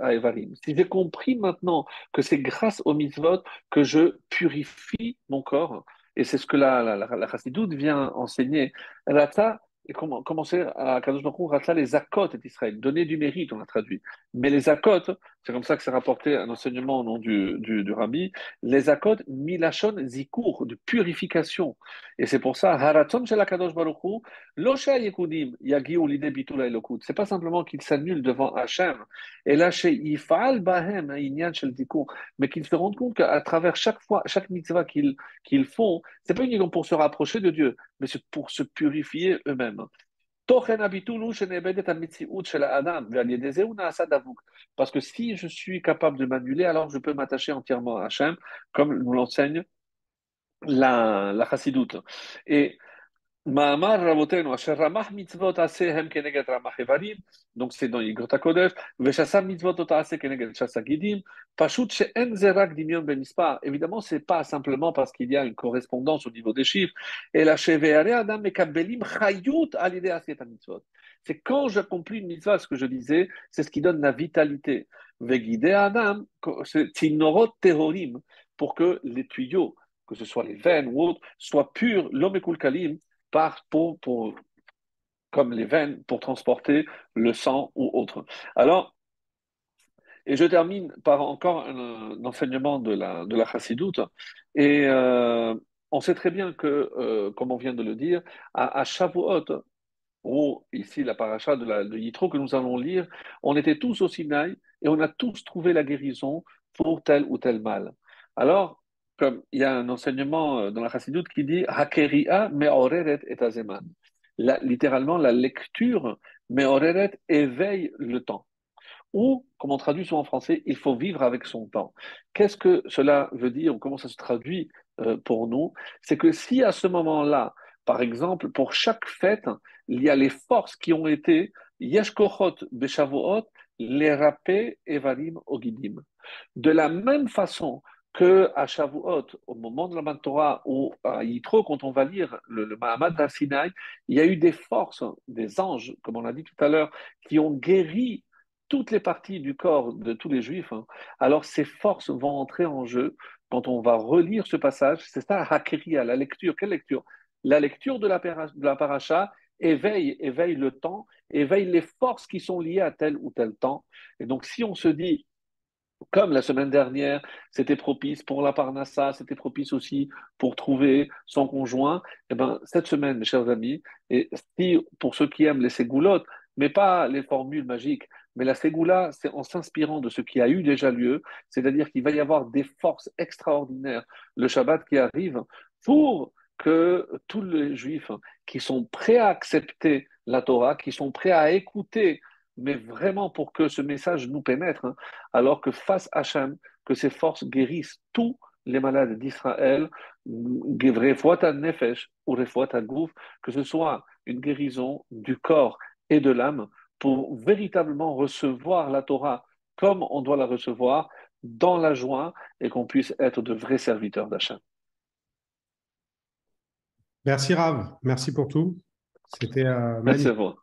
à Evarim. Si j'ai compris maintenant que c'est grâce aux mitzvot que je purifie mon corps, et c'est ce que la, la, la, vient enseigner, Rata commencer à Kadosh Baruch les Akot d'Israël, donner du mérite, on a traduit. Mais les Akot, c'est comme ça que c'est rapporté un enseignement au nom du, du, du rabbi, les Akot milachon zikur, de purification. Et c'est pour ça, haraton shel Kadosh Baruch Hu, lo yekudim yagiu l'idée bitul elokut. C'est pas simplement qu'ils s'annulent devant Hachem, et là, chez Yifal bahem inyan shel zikur, mais qu'ils se rendent compte qu'à travers chaque fois, chaque mitzvah qu'ils qu'ils font, c'est pas uniquement pour se rapprocher de Dieu, mais c'est pour se purifier eux-mêmes. Parce que si je suis capable de m'annuler, alors je peux m'attacher entièrement à Hachem, comme nous l'enseigne la, la chassidoute. Donc c'est dans Yigrot HaKodesh. Évidemment, c'est pas simplement parce qu'il y a une correspondance au niveau des chiffres, et la. C'est quand j'accomplis une mitzvah, ce que je disais, c'est ce qui donne la vitalité. Pour que les tuyaux, que ce soit les veines ou autres, soient purs, l'homme par, pour, pour, comme les veines, pour transporter le sang ou autre. Alors, et je termine par encore un, enseignement de la, de la chassidoute. Et euh, on sait très bien que, euh, comme on vient de le dire, à, à Shavuot, ou ici la paracha de, de Yitro que nous allons lire, on était tous au Sinaï et on a tous trouvé la guérison pour tel ou tel mal. Alors, il y a un enseignement euh, dans la Chassidoute qui dit Hakeria me'oreret et azeman. littéralement, la lecture me'oreret éveille le temps. Ou, comme on traduit souvent en français, il faut vivre avec son temps. Qu'est-ce que cela veut dire comment ça se traduit euh, pour nous? C'est que si à ce moment-là, par exemple, pour chaque fête, il y a les forces qui ont été Yeshkochot Beshavuot, les Evarim Ogidim. De la même façon que à Shavuot, au moment de la Torah, ou à Yitro, quand on va lire le, le Mahamad d'Arsinaï, il y a eu des forces, des anges, comme on l'a dit tout à l'heure, qui ont guéri toutes les parties du corps de tous les juifs. Hein. Alors ces forces vont entrer en jeu quand on va relire ce passage. C'est ça, la lecture. Quelle lecture? La lecture de la, de paracha éveille, éveille le temps, éveille les forces qui sont liées à tel ou tel temps. Et donc si on se dit, comme la semaine dernière, c'était propice pour la Parnassa, c'était propice aussi pour trouver son conjoint. Eh ben, cette semaine, mes chers amis, et si pour ceux qui aiment les ségoulottes, mais pas les formules magiques, mais la ségoula, c'est en s'inspirant de ce qui a eu déjà lieu, c'est-à-dire qu'il va y avoir des forces extraordinaires le Shabbat qui arrive pour que tous les juifs qui sont prêts à accepter la Torah, qui sont prêts à écouter mais vraiment pour que ce message nous pénètre, hein, alors que face à Hachem, que ces forces guérissent tous les malades d'Israël, nefesh ou que ce soit une guérison du corps et de l'âme pour véritablement recevoir la Torah comme on doit la recevoir dans la joie et qu'on puisse être de vrais serviteurs d'Hachem. Merci Rav, merci pour tout. C'était euh, Merci à vous.